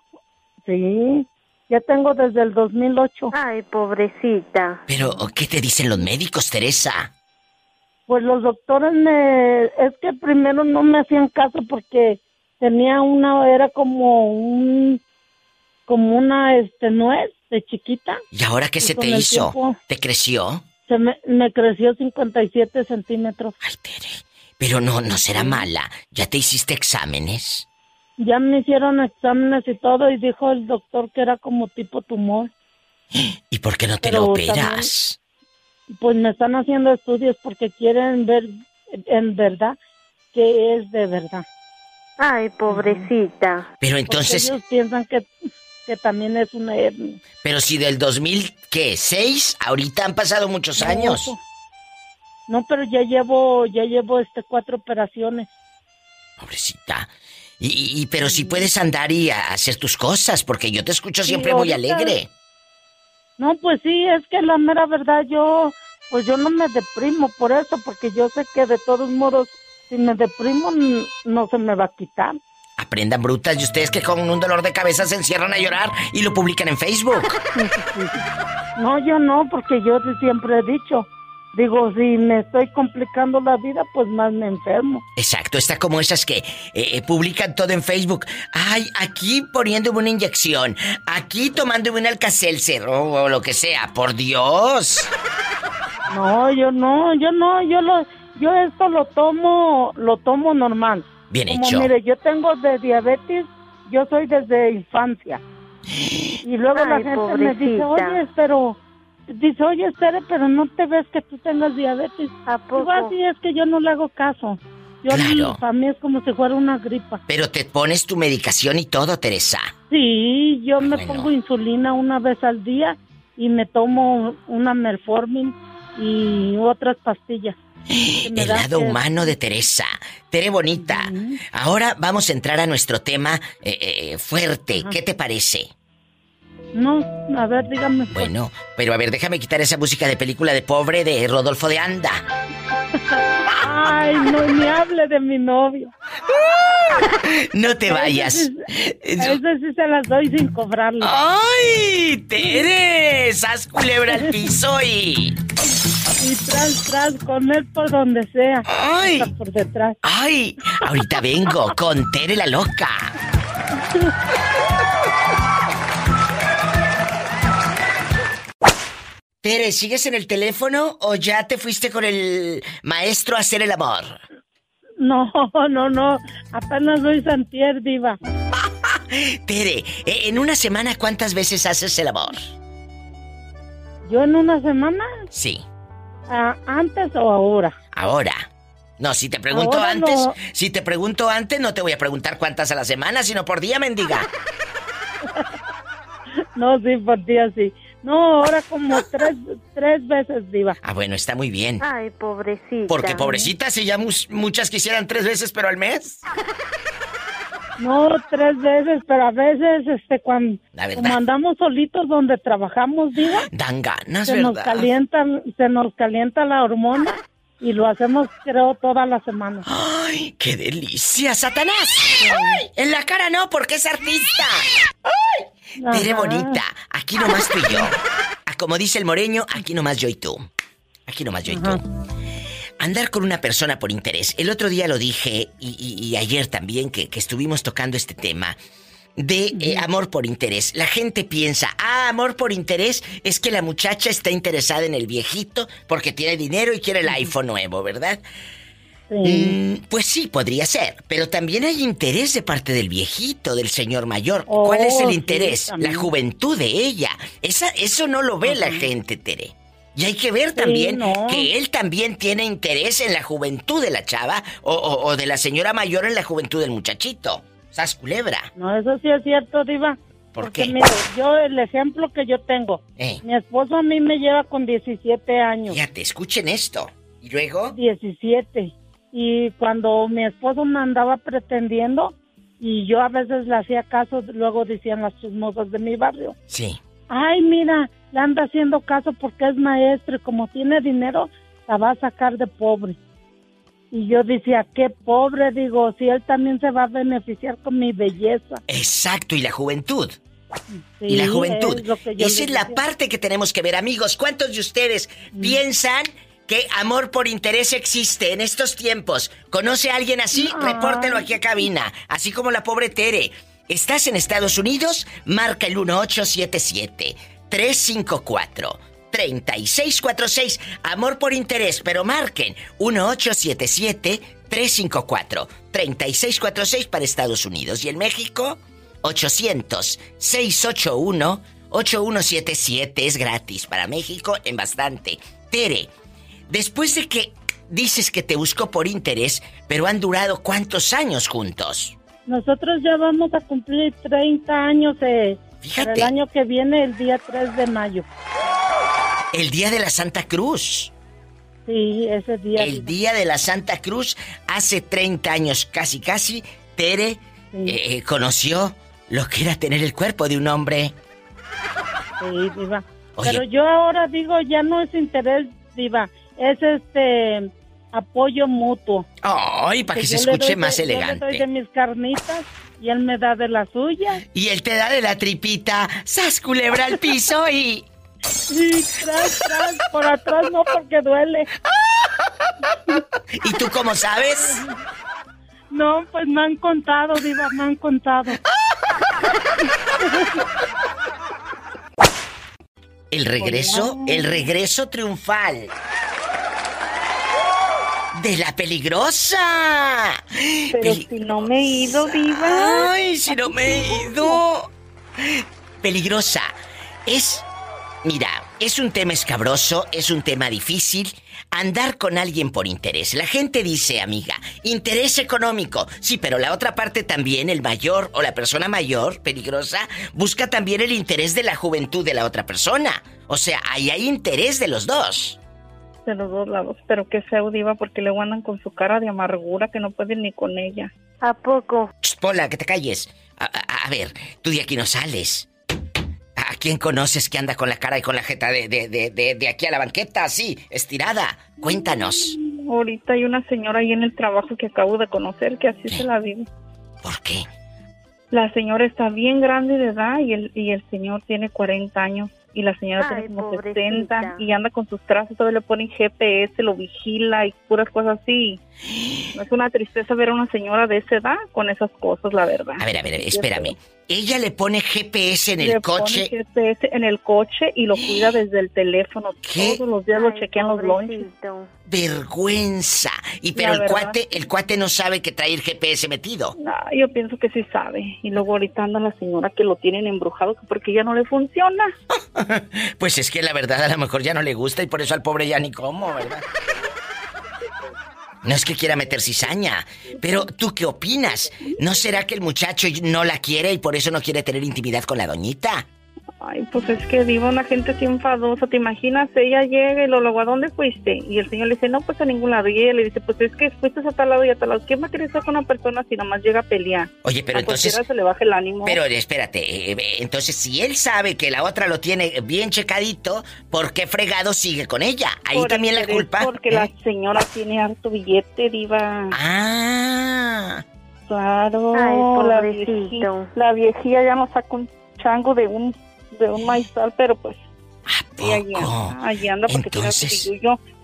Sí, ya tengo desde el 2008. Ay, pobrecita. Pero, ¿qué te dicen los médicos, Teresa? Pues los doctores me... Es que primero no me hacían caso porque tenía una... Era como un... Como una, este, nuez de chiquita. ¿Y ahora qué se te hizo? ¿Te creció? Se me, me creció 57 centímetros. Ay, Tere. Pero no, no será mala. ¿Ya te hiciste exámenes? Ya me hicieron exámenes y todo y dijo el doctor que era como tipo tumor. ¿Y por qué no te lo operas? pues me están haciendo estudios porque quieren ver en verdad qué es de verdad. Ay, pobrecita. Pero entonces, Porque ellos piensan que, que también es una hernia. pero si del 2000, ¿qué? ¿Seis? Ahorita han pasado muchos años. No, pero ya llevo, ya llevo este cuatro operaciones. Pobrecita. Y, y- pero si puedes andar y hacer tus cosas, porque yo te escucho Sí, siempre muy alegre. No, pues sí, es que la mera verdad yo, pues yo no me deprimo por eso, porque yo sé que de todos modos, si me deprimo, no se me va a quitar. Aprendan brutas y ustedes que con un dolor de cabeza se encierran a llorar y lo publican en Facebook. No, yo no, porque yo sí siempre he dicho, digo, si me estoy complicando la vida, pues más me enfermo. Exacto, está como esas que eh, eh, publican todo en Facebook. Ay, aquí poniéndome una inyección, aquí tomándome un alcacelcer o, o lo que sea. Por Dios. No, yo no, yo no, yo lo, yo esto lo tomo, lo tomo normal. Bien Como hecho. mire, yo tengo de diabetes, yo soy desde infancia. Y luego la gente me dice, oye, pero, dice, oye, Tere, pero no te ves que tú tengas diabetes. ¿A poco? Digo, así es que yo no le hago caso. Yo, Claro. Para mí es como si fuera una gripa. Pero te pones tu medicación y todo, Teresa. Sí, yo me Bueno. pongo insulina una vez al día y me tomo una Melformin y otras pastillas. El lado humano de Teresa. Tere bonita. Ahora vamos a entrar a nuestro tema eh, eh, fuerte. ¿Qué te parece? No, a ver, dígame. pues. Bueno, pero a ver, déjame quitar esa música de película de pobre de Rodolfo de Anda. Ay, no me hable de mi novio. No te vayas. ese sí- se las doy sin cobrarle. ¡Ay! ¡Tere! ¡Sas culebra al piso y. Y tras, tras, con él por donde sea. ¡Ay! Hasta por detrás. ¡Ay! Ahorita vengo con Tere la loca. Tere, ¿sigues en el teléfono o ya te fuiste con el maestro a hacer el amor? No, no, no. Apenas soy Santier, diva. Tere, eh, en una semana, ¿cuántas veces haces el amor? ¿Yo en una semana? Sí, Ah, ¿Antes o ahora? ahora. No, si te pregunto Ahora antes, no. si te pregunto antes, no te voy a preguntar cuántas a la semana, sino por día, mendiga. No, sí, por ti así. No, ahora como tres, tres veces, diva. Ah, bueno, está muy bien. Ay, pobrecita. Porque pobrecita, si ya mus- muchas quisieran tres veces, pero al mes. No, tres veces, pero a veces, este, cuando, como andamos solitos donde trabajamos, diva, Dan ganas, se nos ¿verdad? calienta, se nos calienta la hormona y lo hacemos, creo, toda la semana. ¡Ay, qué delicia, Satanás! ¡Ay! En la cara no, porque es artista. ¡Ay! Tere bonita, aquí nomás tú y yo. Ah, Como dice el moreño, aquí nomás yo y tú. Aquí nomás yo y tú. Andar con una persona por interés. El otro día lo dije y, y- y ayer también que, que estuvimos tocando este tema de eh, amor por interés. La gente piensa, ah, amor por interés es que la muchacha está interesada en el viejito porque tiene dinero y quiere el iPhone nuevo, ¿verdad? Mm, pues sí, podría ser, pero también hay interés de parte del viejito, del señor mayor. ¿Cuál es Oh, el sí, interés? la juventud de ella. Esa, eso no lo ve la gente, Tere. Y hay que ver también no. que él también tiene interés en la juventud de la chava o, o- o de la señora mayor en la juventud del muchachito. ¿Sas culebra? No, eso sí es cierto, diva. ¿Por Porque qué? mire, yo el ejemplo que yo tengo, Eh. mi esposo a mí me lleva con 17 años. Fíjate, escuchen esto. ¿Y luego? 17. Y cuando mi esposo me andaba pretendiendo y yo a veces le hacía caso, luego decían las chismosas de mi barrio. Sí. Ay, mira, le anda haciendo caso porque es maestro y como tiene dinero, la va a sacar de pobre. Y yo decía, qué pobre, digo, si él también se va a beneficiar con mi belleza. Exacto, y la juventud. Sí, y la juventud. es Esa es la parte que tenemos que ver, amigos. ¿Cuántos de ustedes piensan que amor por interés existe en estos tiempos? ¿Conoce a alguien así? No. Repórtelo aquí a cabina. Así como la pobre Tere. ¿Estás en Estados Unidos? Marca el 1877 354 3646. Amor por interés, pero marquen 1877 354 3646 para Estados Unidos. ¿Y en México? 800-681-8177 es gratis para México en bastante. Tere, después de que dices que te buscó por interés, pero han durado cuántos años juntos? Nosotros ya vamos a cumplir 30 años eh, para el año que viene, el día 3 de mayo. El día de la Santa Cruz. Sí, ese día. El día de la Santa Cruz, hace 30 años casi casi, Tere eh, conoció lo que era tener el cuerpo de un hombre. Sí, diva. Pero yo ahora digo, ya no es interés, diva, es este apoyo mutuo. Ay, para que, se escuche más elegante. Yo le doy de mis carnitas y él me da de la suya. Y él te da de la tripita, sas culebra al piso y... Sí, tras, tras, por atrás no porque duele. ¿Y tú cómo sabes? No, pues me han contado, diva, me han contado. El regreso, el regreso triunfal de la peligrosa. Pero si no me he ido, viva. Ay, si no me he ido. Peligrosa. Es, mira, es un tema escabroso, es un tema difícil. Andar con alguien por interés. La gente dice, amiga, interés económico. Sí, pero la otra parte también, el mayor o la persona mayor, peligrosa, busca también el interés de la juventud de la otra persona. O sea, ahí hay interés de los dos de los dos lados, pero que sea diva porque le andan con su cara de amargura que no pueden ni con ella. ¿A poco? Pola, que te calles. A, ver, tú de aquí no sales. ¿A quién conoces que anda con la cara y con la jeta de, de, aquí a la banqueta, así, estirada? Cuéntanos. Ahorita hay una señora ahí en el trabajo que acabo de conocer que así se la vive. ¿Por qué? La señora está bien grande de edad y el, y el señor tiene 40 años y la señora tiene como 70 y anda con sus trazos, todavía le ponen GPS, lo vigila y puras cosas así. No es una tristeza ver a una señora de esa edad con esas cosas, la verdad. A ver, a ver, espérame. Ella le pone GPS en el coche. Pone GPS en el coche y lo cuida desde el teléfono. Todos los días lo chequean los lunches. Vergüenza. Y pero el cuate, el cuate no sabe que trae el GPS metido. No, yo pienso que sí sabe. Y luego ahorita anda la señora que lo tienen embrujado porque ya no le funciona. pues es que la verdad a lo mejor ya no le gusta y por eso al pobre ya ni como, ¿verdad? No es que quiera meter cizaña, pero ¿tú qué opinas? ¿No será que el muchacho no la quiere y por eso no quiere tener intimidad con la doñita? Ay, pues es que viva una gente así enfadosa, ¿te imaginas? Ella llega y lo luego, ¿a dónde fuiste? Y el señor le dice, no, pues a ningún lado. Y ella le dice, pues es que fuiste a tal lado y a tal lado. ¿Quién va a querer estar con una persona si nomás llega a pelear? Oye, pero a entonces... se le baja el ánimo. Pero espérate, eh, eh, entonces si él sabe que la otra lo tiene bien checadito, ¿por qué fregado sigue con ella? Ahí también la culpa. Porque la ¿eh? señora tiene harto billete, diva. Ah. Claro, Ay, la, viejilla, la viejilla ya nos saca un chango de un de un maizal, pero pues allí anda, porque Entonces...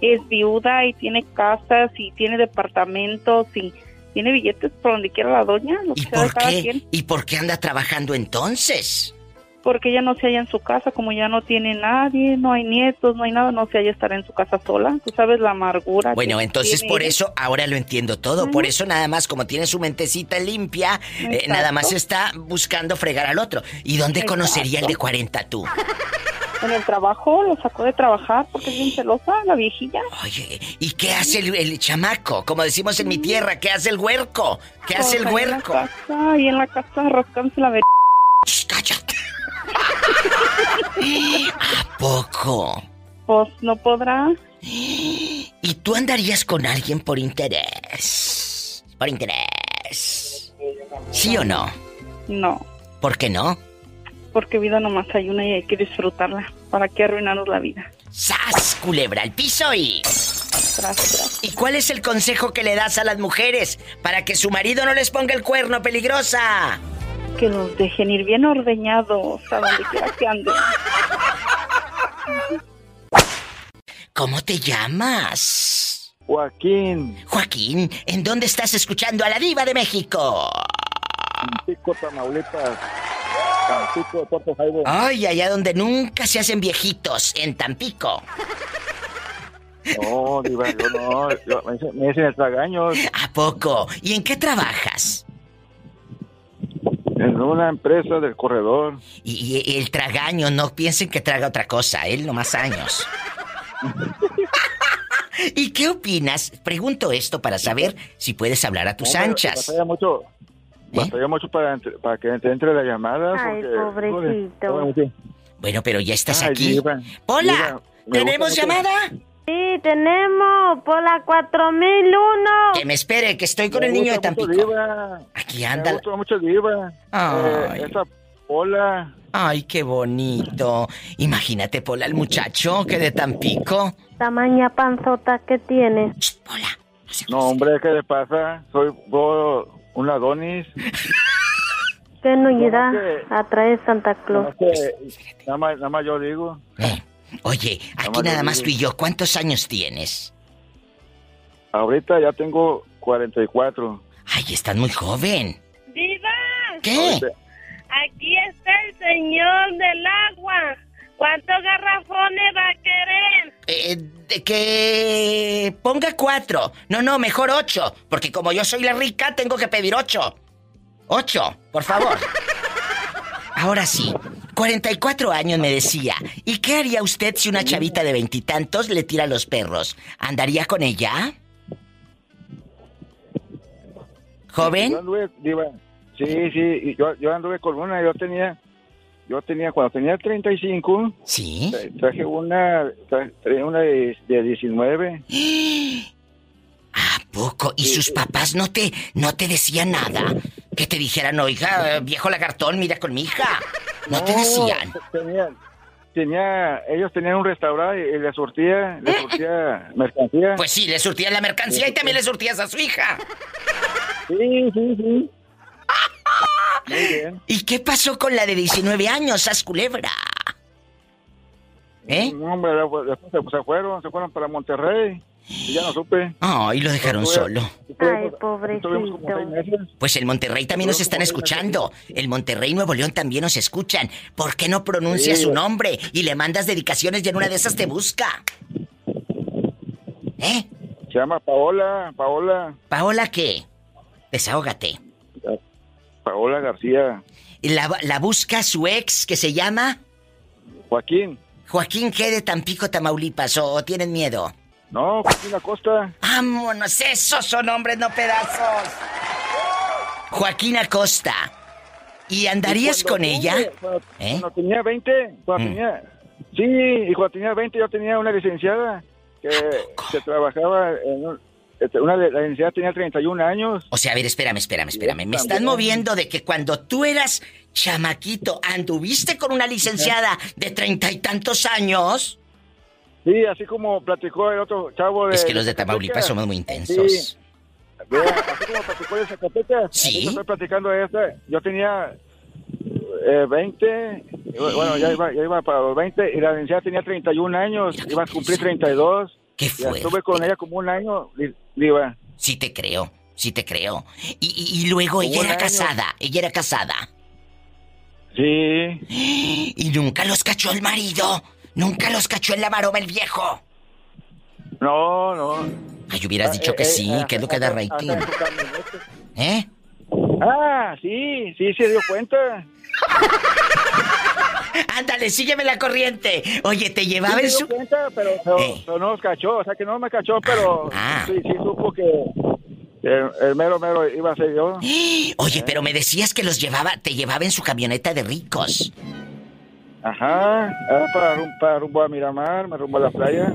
es viuda y tiene casas y tiene departamentos y tiene billetes por donde quiera la doña. ¿Y por qué? ¿Y por qué anda trabajando entonces? Porque ella no se halla en su casa, como ya no tiene nadie, no hay nietos, no hay nada, no se halla estar en su casa sola. Tú sabes la amargura. Bueno, entonces por eso ahora lo entiendo todo. Por eso nada más, como tiene su mentecita limpia, eh, nada más está buscando fregar al otro. ¿Y dónde conocería el de 40 tú? En el trabajo, lo sacó de trabajar porque es bien celosa, la viejilla. Oye, ¿y qué hace el, chamaco? Como decimos en mi tierra, ¿qué hace el huerco? ¿Qué hace el huerco? Y en la casa rascándose la ver... ¡Cállate! ¿A poco? Pues no podrá. ¿Y tú andarías con alguien por interés? Por interés. ¿Sí o no? No. ¿Por qué no? Porque vida nomás hay una y hay que disfrutarla. ¿Para qué arruinarnos la vida? ¡Sas! Culebra al piso y. Gracias, ¿Y cuál es el consejo que le das a las mujeres para que su marido no les ponga el cuerno peligrosa? Que los dejen ir bien ordeñados a donde quiera que anden. ¿Cómo te llamas? Joaquín. Joaquín, ¿en dónde estás escuchando a la diva de México? Tampico, Tamaulipas. Tampico, Puerto Jaibo. Ay, allá donde nunca se hacen viejitos, en Tampico. No, diva, yo no. me dicen el tragaños. ¿A poco? ¿Y en qué trabajas? En una empresa del corredor. Y, el tragaño, no piensen que traga otra cosa, él no más años. ¿Y qué opinas? Pregunto esto para saber si puedes hablar a tus anchas. Me batalla mucho, batallé mucho para, entre- para que te entre la llamada. Ay, porque, pobrecito. bueno, Bueno, pero ya estás Ay, aquí. diva, Hola, diva, ¿tenemos gusta mucho- llamada? Sí, tenemos por la 4001. Que me espere, que estoy con Me el niño de mucho Tampico. Diva. Aquí Me anda. gusta mucho Diva. Ay. Eh, esa Pola. Ay, qué bonito. Imagínate, Pola, el muchacho que de Tampico. Tamaña panzota que tiene. No, hombre, ¿qué le pasa? Soy un Adonis. Que no ¿Cómo irá a traer Santa Claus. Nada, más, nada más yo digo. Oye, aquí nada más tú y yo. ¿Cuántos años tienes? Ahorita ya tengo 44. Ay, estás muy joven. ¡Viva! ¿Qué? Aquí está el señor del agua. ¿Cuántos garrafones va a querer? Eh, de que ponga cuatro. No, no, mejor ocho. Porque como yo soy la rica, tengo que pedir ocho. Ocho, por favor. Ahora sí, 44 años me decía. ¿Y qué haría usted si una chavita de veintitantos le tira a los perros? ¿Andaría con ella? ¿Joven? Yo anduve, Diva, sí, sí, yo, yo anduve con una, yo tenía, yo tenía, cuando tenía 35, ¿Sí? tra- traje una, tra- traje una de, de 19. ¿A poco? ¿Y sus papás no te, no te decían nada? Que te dijeran, oiga, viejo lagartón, mira con mi hija. ¿No, te decían? Tenía, tenía, ellos tenían un restaurante y le surtía, le surtía mercancía. Pues sí, le surtías la mercancía y también le surtías a su hija. Sí, sí, sí. Muy bien. ¿Y qué pasó con la de 19 años, Sas Culebra? ¿Eh? No, hombre, después se fueron, se fueron para Monterrey. Y ya no supe. Ay, lo dejaron solo. Ay, pobrecito. Pues el Monterrey también nos están escuchando. El Monterrey y Nuevo León también nos escuchan. ¿Por qué no pronuncias Sí. su nombre y le mandas dedicaciones y en una de esas te busca? ¿Eh? Se llama Paola, Paola, ¿Paola qué? Desahógate. Paola García. ¿Y La, la busca su ex que se llama Joaquín. Joaquín G de Tampico, Tamaulipas, o, o tienen miedo. No, Joaquín Acosta. Vámonos, esos son hombres, no pedazos. Joaquín Acosta. ¿Y andarías con ella? Cuando, ¿Eh? cuando tenía 20, cuando Mm. tenía... Sí, y cuando tenía 20 yo tenía una licenciada que, que trabajaba en un- este, una de la licenciada tenía 31 años. O sea, a ver, espérame, espérame, espérame. Me están moviendo de que cuando tú eras chamaquito, anduviste con una licenciada de treinta y tantos años. Sí, así como platicó el otro chavo de... Es que los de Tamaulipas somos muy intensos. Sí. Vea, así como platicó de Zacatecas. Sí. estoy platicando de esta. Yo tenía eh, 20, y bueno, ya iba, ya iba para los 20, y la licenciada tenía 31 años, iba a cumplir 32. Qué fuerte. estuve con ella como un año, iba. Sí te creo, sí te creo. Y, y- y luego ella era año. casada, ella era casada. Sí. Y nunca los cachó el marido. Nunca los cachó en la maroma el viejo. No, no. Ay, hubieras dicho que Eh, eh, sí, ah, que es lo que da ah, rating. ah, ah. ¿Eh? Ah, sí, sí se dio cuenta. Ándale, sígueme la corriente. Oye, te Sí llevaba en dio su... cuenta, pero, pero, Eh. pero no nos cachó, o sea que no me cachó, pero Ah. sí, sí supo que el, el mero mero iba a ser yo. Oye, pero me decías que los llevaba, te llevaba en su camioneta de ricos. Ajá, ah, para, para rumbo a Miramar, me rumbo a la playa.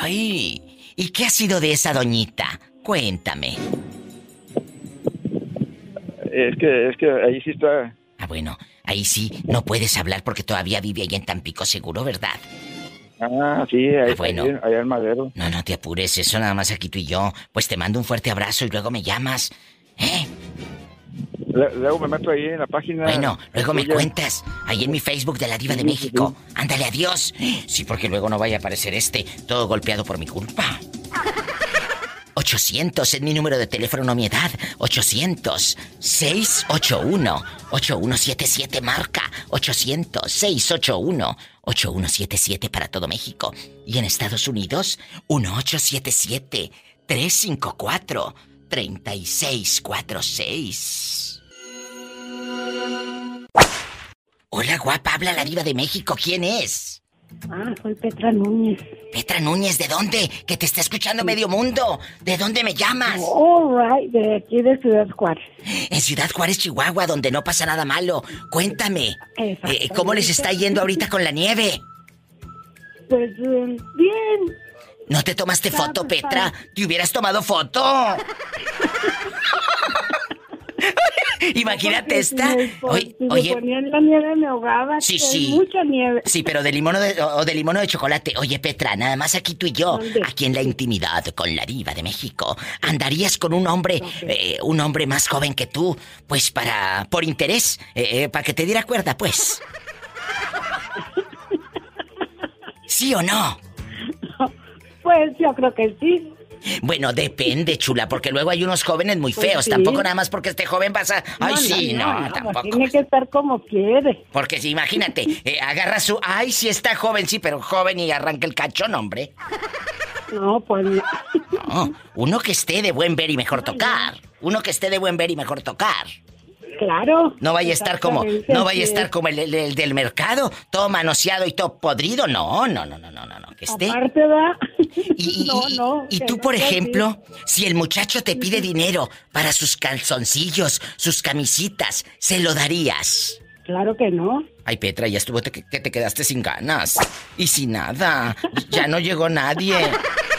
Ay, ¿y qué ha sido de esa doñita? Cuéntame. Es que, es que ahí sí está. Ah, bueno, ahí sí no puedes hablar porque todavía vive ahí en Tampico, seguro, ¿verdad? Ah, sí, ahí, Ah, bueno. ahí- allá en Madero. No, no te apures, eso nada más aquí tú y yo. Pues te mando un fuerte abrazo y luego me llamas. ¿Eh? Luego me meto ahí en la página. Bueno, luego me cuentas. Ahí en mi Facebook de la Diva de México. Ándale, adiós. Sí, porque luego no vaya a aparecer este, todo golpeado por mi culpa. 800 es mi número de teléfono, no mi edad. 800-681-8177 marca. 800-681-8177 para todo México. Y en Estados Unidos, 1877-354-3646. Hola, guapa, habla la diva de México. ¿Quién es? Ah, soy Petra Núñez. Petra Núñez, ¿de dónde? Que te está escuchando medio mundo. ¿De dónde me llamas? All right, de aquí de Ciudad Juárez. En Ciudad Juárez, Chihuahua, donde no pasa nada malo. Cuéntame, eh, ¿cómo les está yendo ahorita con la nieve? Pues eh, bien. ¿No te tomaste foto, Petra? ¿Te hubieras tomado foto? Imagínate esta. Oye, oye. la nieve me ahogaba. Sí, sí. Mucha nieve. Sí, pero de limón o de, o de limón o de chocolate. Oye, Petra, nada más aquí tú y yo, aquí en la intimidad con la diva de México, andarías con un hombre, eh, un hombre más joven que tú, pues para, por interés, eh, eh, para que te diera cuerda, pues. ¿Sí o no? Pues yo creo que sí. Bueno, depende, chula, porque luego hay unos jóvenes muy pues feos. Tampoco nada más porque esté joven pasa. Ay, sí, no, tampoco. Tiene que estar como quiere. Porque si imagínate, eh, agarra su. Ay, sí está joven, sí, pero joven y arranca el cachón, hombre. No, pues no. No, uno que esté de buen ver y mejor tocar. Uno que esté de buen ver y mejor tocar. Claro. No vaya a estar como, no vaya a estar como el, del mercado, todo manoseado y todo podrido. No, no, no, no, no, no, no. Que esté. Aparte va. Y, no, no, y tú, por ejemplo, si el muchacho te pide dinero para sus calzoncillos, sus camisitas, ¿se lo darías? Claro que no. Ay, Petra, ya estuvo que te quedaste sin ganas. Y sin nada. Ya no llegó nadie.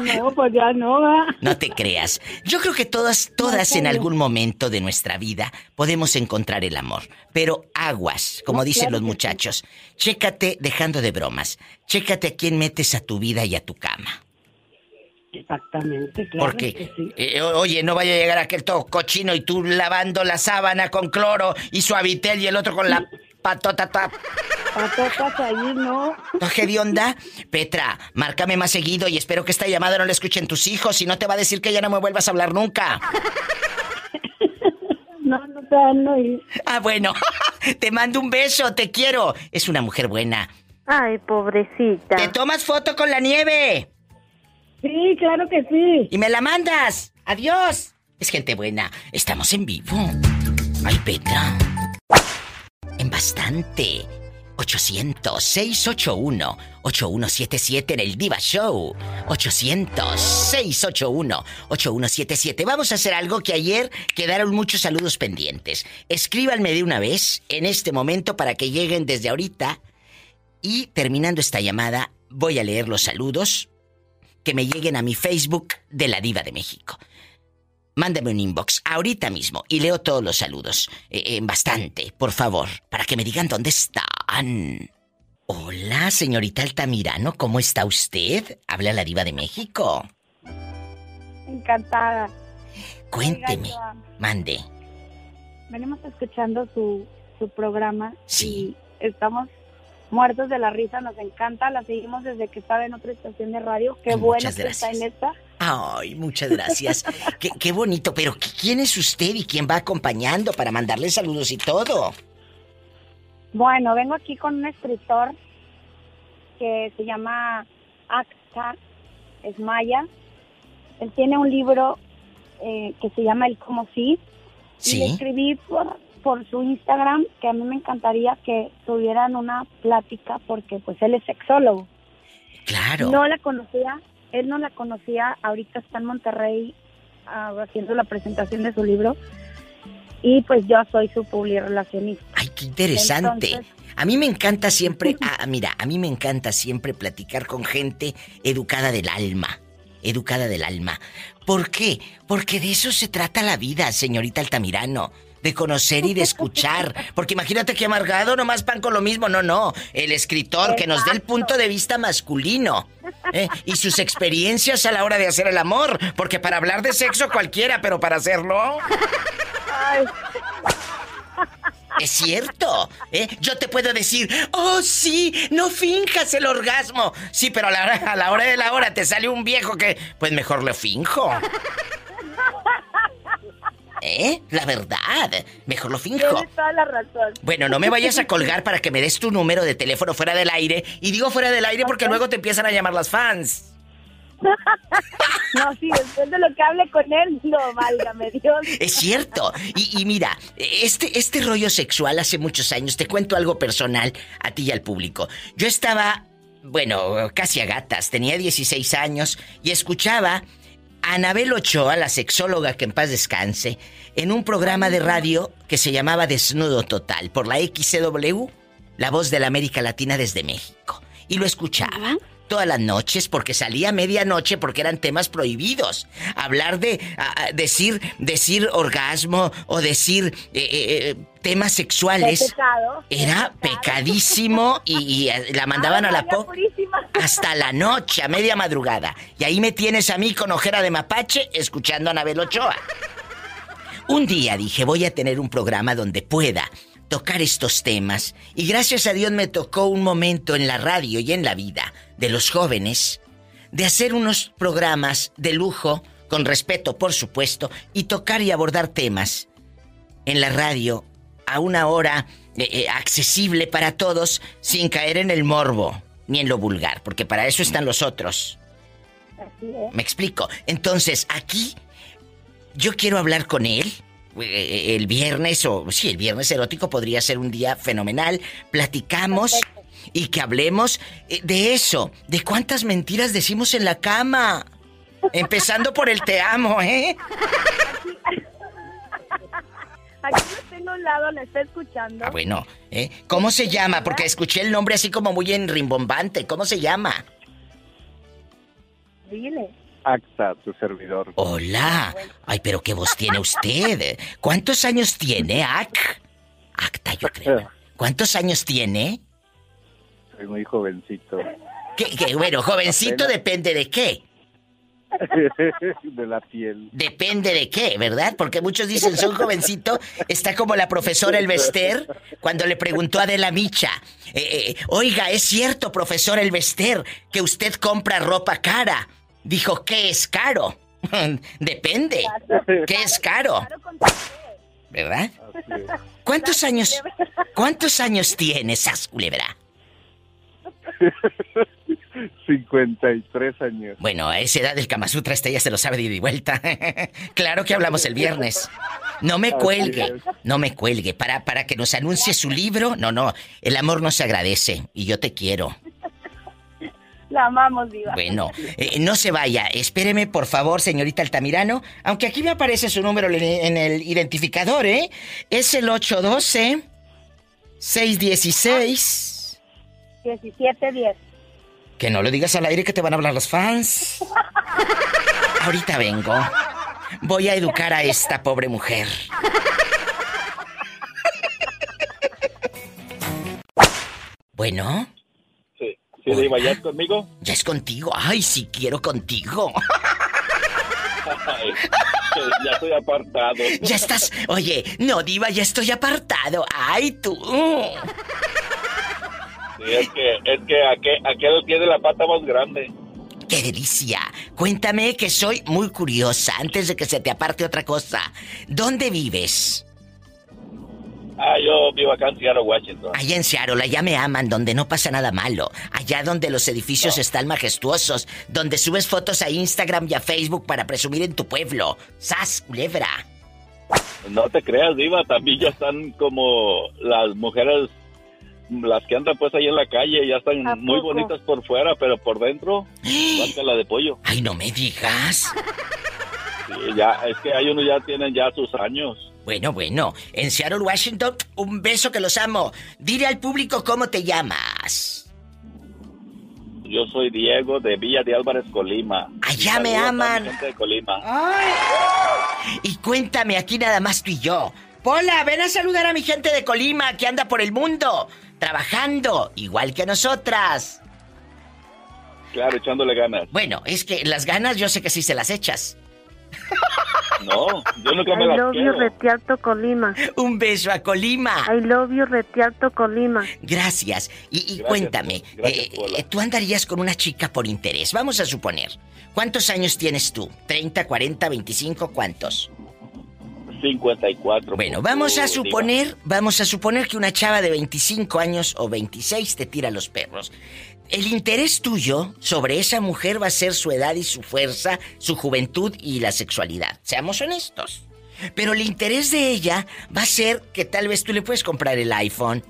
No, pues ya no va. No te creas. Yo creo que todas, todas en algún momento de nuestra vida podemos encontrar el amor. Pero aguas, como dicen los muchachos. Chécate, dejando de bromas, chécate a quién metes a tu vida y a tu cama. Exactamente, claro. Porque, eh, oye, no vaya a llegar aquel todo cochino y tú lavando la sábana con cloro y suavitel y el otro con la patota tap. Patotas ahí, ¿no? ¿Qué onda? Petra, márcame más seguido y espero que esta llamada no la escuchen tus hijos, si no te va a decir que ya no me vuelvas a hablar nunca. No, no te van a oír. Ah, bueno. te mando un beso, te quiero. Es una mujer buena. Ay, pobrecita. ¿Te tomas foto con la nieve? Sí, claro que sí. Y me la mandas. Adiós. Es gente buena. Estamos en vivo. Ay, Petra. En bastante. 800-681-8177 en el Diva Show. 800-681-8177. Vamos a hacer algo que ayer quedaron muchos saludos pendientes. Escríbanme de una vez en este momento para que lleguen desde ahorita. Y terminando esta llamada, voy a leer los saludos que me lleguen a mi Facebook de la Diva de México. Mándame un inbox ahorita mismo y leo todos los saludos. Eh, en bastante, por favor, para que me digan dónde están. Hola, señorita Altamirano, ¿cómo está usted? Habla la diva de México. Encantada. Cuénteme, mande. Venimos escuchando su, su programa sí. y estamos muertos de la risa, nos encanta, la seguimos desde que estaba en otra estación de radio. Qué bueno que está en esta. Ay, muchas gracias. qué, qué, bonito, pero ¿quién es usted y quién va acompañando para mandarle saludos y todo? Bueno, vengo aquí con un escritor que se llama Axta Esmaya. Él tiene un libro eh, que se llama El Como Si. Sí. Y escribí por, por su Instagram que a mí me encantaría que tuvieran una plática porque pues él es sexólogo. Claro. No la conocía, él no la conocía, ahorita está en Monterrey uh, haciendo la presentación de su libro y pues yo soy su publirelacionista. Ay, qué interesante. Entonces, a mí me encanta siempre, ah, mira, a mí me encanta siempre platicar con gente educada del alma, educada del alma. ¿Por qué? Porque de eso se trata la vida, señorita Altamirano de conocer y de escuchar. Porque imagínate que amargado nomás pan con lo mismo. No, no. El escritor que nos dé el punto de vista masculino. ¿eh? Y sus experiencias a la hora de hacer el amor. Porque para hablar de sexo cualquiera, pero para hacerlo. Ay. Es cierto, ¿eh? Yo te puedo decir, oh sí, no finjas el orgasmo. Sí, pero a la, a la hora de la hora te sale un viejo que, pues mejor lo finjo. ¿Eh? La verdad. Mejor lo finjo. Tienes toda la razón. Bueno, no me vayas a colgar para que me des tu número de teléfono fuera del aire. Y digo fuera del aire porque okay. luego te empiezan a llamar las fans. no, sí, después de lo que hable con él, no, válgame Dios. Es cierto. Y, y, mira, este, este rollo sexual hace muchos años, te cuento algo personal a ti y al público. Yo estaba, bueno, casi a gatas, tenía 16 años y escuchaba Anabel Ochoa, la sexóloga que en paz descanse, en un programa de radio que se llamaba Desnudo Total por la XCW, la voz de la América Latina desde México. Y lo escuchaba todas las noches porque salía a medianoche porque eran temas prohibidos. Hablar de decir decir orgasmo o decir eh, eh, eh, temas sexuales era pecadísimo y, la mandaban a la po hasta la noche, a media madrugada. Y ahí me tienes a mí con ojera de mapache escuchando a Anabel Ochoa. Un día dije, voy a tener un programa donde pueda tocar estos temas y gracias a Dios me tocó un momento en la radio y en la vida de los jóvenes de hacer unos programas de lujo, con respeto por supuesto, y tocar y abordar temas en la radio a una hora eh, eh, accesible para todos sin caer en el morbo ni en lo vulgar, porque para eso están los otros. Me explico. Entonces, aquí yo quiero hablar con él el viernes o sí, el viernes erótico podría ser un día fenomenal. Platicamos y que hablemos eh, de eso, de cuántas mentiras decimos en la cama. Empezando por el te amo, ¿eh? Aquí lo tengo a un lado, le está escuchando. Ah, bueno, ¿eh? ¿Cómo se llama? Porque escuché el nombre así como muy en rimbombante. ¿Cómo se llama? Dile. Acta, tu servidor. Hola. Ay, pero qué voz tiene usted. ¿Cuántos años tiene, Ac? Acta, yo creo. ¿Cuántos años tiene? Soy muy jovencito. ¿Qué, bueno, jovencito depende de qué. de la piel. Depende de qué, ¿verdad? Porque muchos dicen, son jovencito. Está como la profesora Elvester cuando le preguntó a Adela Micha. Eh, eh, Oiga, ¿es cierto, profesor Elvester, que usted compra ropa cara? Dijo, ¿qué es caro? Depende. ¿Qué es caro? ¿Verdad? ¿Cuántos años, cuántos años tienes, Sas Culebra? 53 años. Bueno, a esa edad del Kama Sutra este ya se lo sabe de ida y vuelta. claro que hablamos el viernes. No me cuelgue, no me cuelgue. Para, para que nos anuncie su libro, no, no. El amor no se agradece y yo te quiero. La amamos, Diva. Bueno, eh, no se vaya. Espéreme, por favor, señorita Altamirano. Aunque aquí me aparece su número en el identificador, ¿eh? Es el 812 616 1710. Que no lo digas al aire que te van a hablar los fans. Ahorita vengo. Voy a educar a esta pobre mujer. Bueno. ¿Ya es conmigo? Ya es contigo. Ay, sí quiero contigo. ya estoy apartado. Ya estás. Oye, no, Diva, ya estoy apartado. Ay, tú. es que, es que aquel, aquel tiene la pata más grande. ¡Qué delicia! Cuéntame que soy muy curiosa antes de que se te aparte otra cosa. ¿Dónde vives? Ah, yo vivo acá en Seattle, Washington. Allá en Seattle, allá me aman, donde no pasa nada malo. Allá donde los edificios están majestuosos. Donde subes fotos a Instagram y a Facebook para presumir en tu pueblo. ¡Sas, culebra! No te creas, Diva. También ya están como las mujeres, las que andan pues ahí en la calle, ya están muy bonitas por fuera, pero por dentro, la de pollo. ¡Ay, no me digas! Sí, ya, es que hay unos ya tienen ya sus años. Bueno, bueno. En Seattle, Washington, un beso que los amo. Dile al público cómo te llamas. Yo soy Diego de Villa de Álvarez, Colima. Allá me aman. De Colima. Y cuéntame aquí nada más tú y yo. Pola, ven a saludar a mi gente de Colima que anda por el mundo, trabajando, igual que nosotras. Claro, echándole ganas. Bueno, es que las ganas yo sé que sí se las echas. No, yo nunca me I love you, Retialto, Colima. Un beso a Colima. I love you, Retialto, Colima. Gracias. Y, cuéntame, eh, eh, ¿tú andarías con una chica por interés? Vamos a suponer. ¿Cuántos años tienes tú? ¿30, 40, 25? ¿Cuántos? 54. Bueno, vamos a suponer, vamos a suponer que una chava de 25 años o 26 te tira los perros. El interés tuyo sobre esa mujer va a ser su edad y su fuerza, su juventud y la sexualidad. Seamos honestos. Pero el interés de ella va a ser que tal vez tú le puedes comprar el iPhone.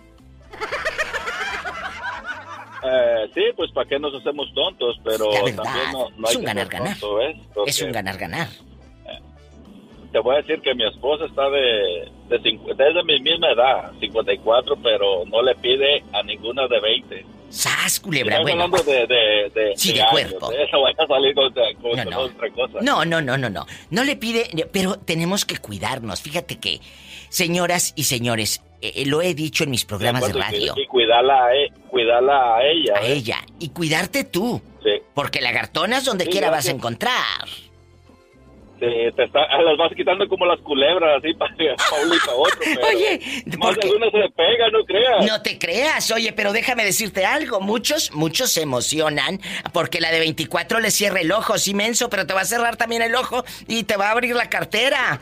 Eh, sí, pues para qué nos hacemos tontos, pero también no, no es hay un que ganar-ganar. Porque Es un ganar-ganar. Te voy a decir que mi esposa está de, de, cincu- es de mi misma edad, 54, pero no le pide a ninguna de 20. ¡Sas, culebra! Estamos Bueno. hablando de, de, de, Sí, de cuerpo. Eso vaya a salir con, con No, no. otra cosa. No, no, no, no, no. No le pide, pero tenemos que cuidarnos. Fíjate que, señoras y señores, eh, eh, lo he dicho en mis programas de acuerdo, y- radio. Y, cuidarla a, e- cuidarla a ella. A ella. Y cuidarte tú. Sí. Porque lagartonas donde Sí, quiera vas a encontrar. Sí, te está, ah, las vas quitando como las culebras, así para Paulita otro. Pero Oye, más de una se pega, no creas. No te creas, oye, pero déjame decirte algo. Muchos, muchos se emocionan porque la de 24 le cierra el ojo, sí, menso, pero te va a cerrar también el ojo y te va a abrir la cartera.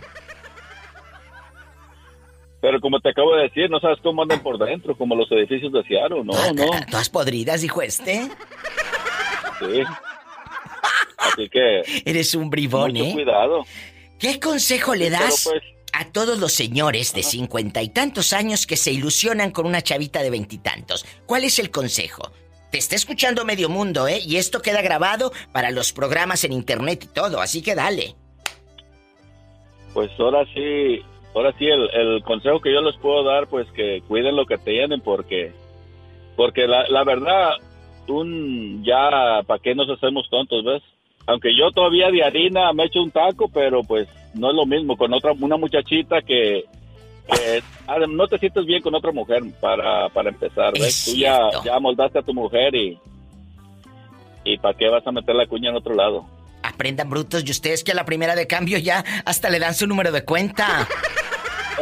Pero como te acabo de decir, no sabes cómo andan por dentro, como los edificios de Seattle, no, no. Todas podridas, dijo este. Sí. Así que. Eres un bribón, mucho ¿eh? cuidado. ¿Qué consejo le das pues, a todos los señores de cincuenta y tantos años que se ilusionan con una chavita de veintitantos? ¿Cuál es el consejo? Te está escuchando medio mundo, ¿eh? Y esto queda grabado para los programas en internet y todo, así que dale. Pues ahora sí, ahora sí, el, el consejo que yo les puedo dar, pues que cuiden lo que tienen, porque, porque la, la verdad, un ya, ¿para qué nos hacemos tontos, ves? Aunque yo todavía de harina me echo un taco, pero pues no es lo mismo con otra, una muchachita que, que ah, no te sientes bien con otra mujer para, para empezar, ¿ves? Tú ya, ya moldaste a tu mujer y, y ¿para qué vas a meter la cuña en otro lado? Aprendan brutos y ustedes que a la primera de cambio ya hasta le dan su número de cuenta.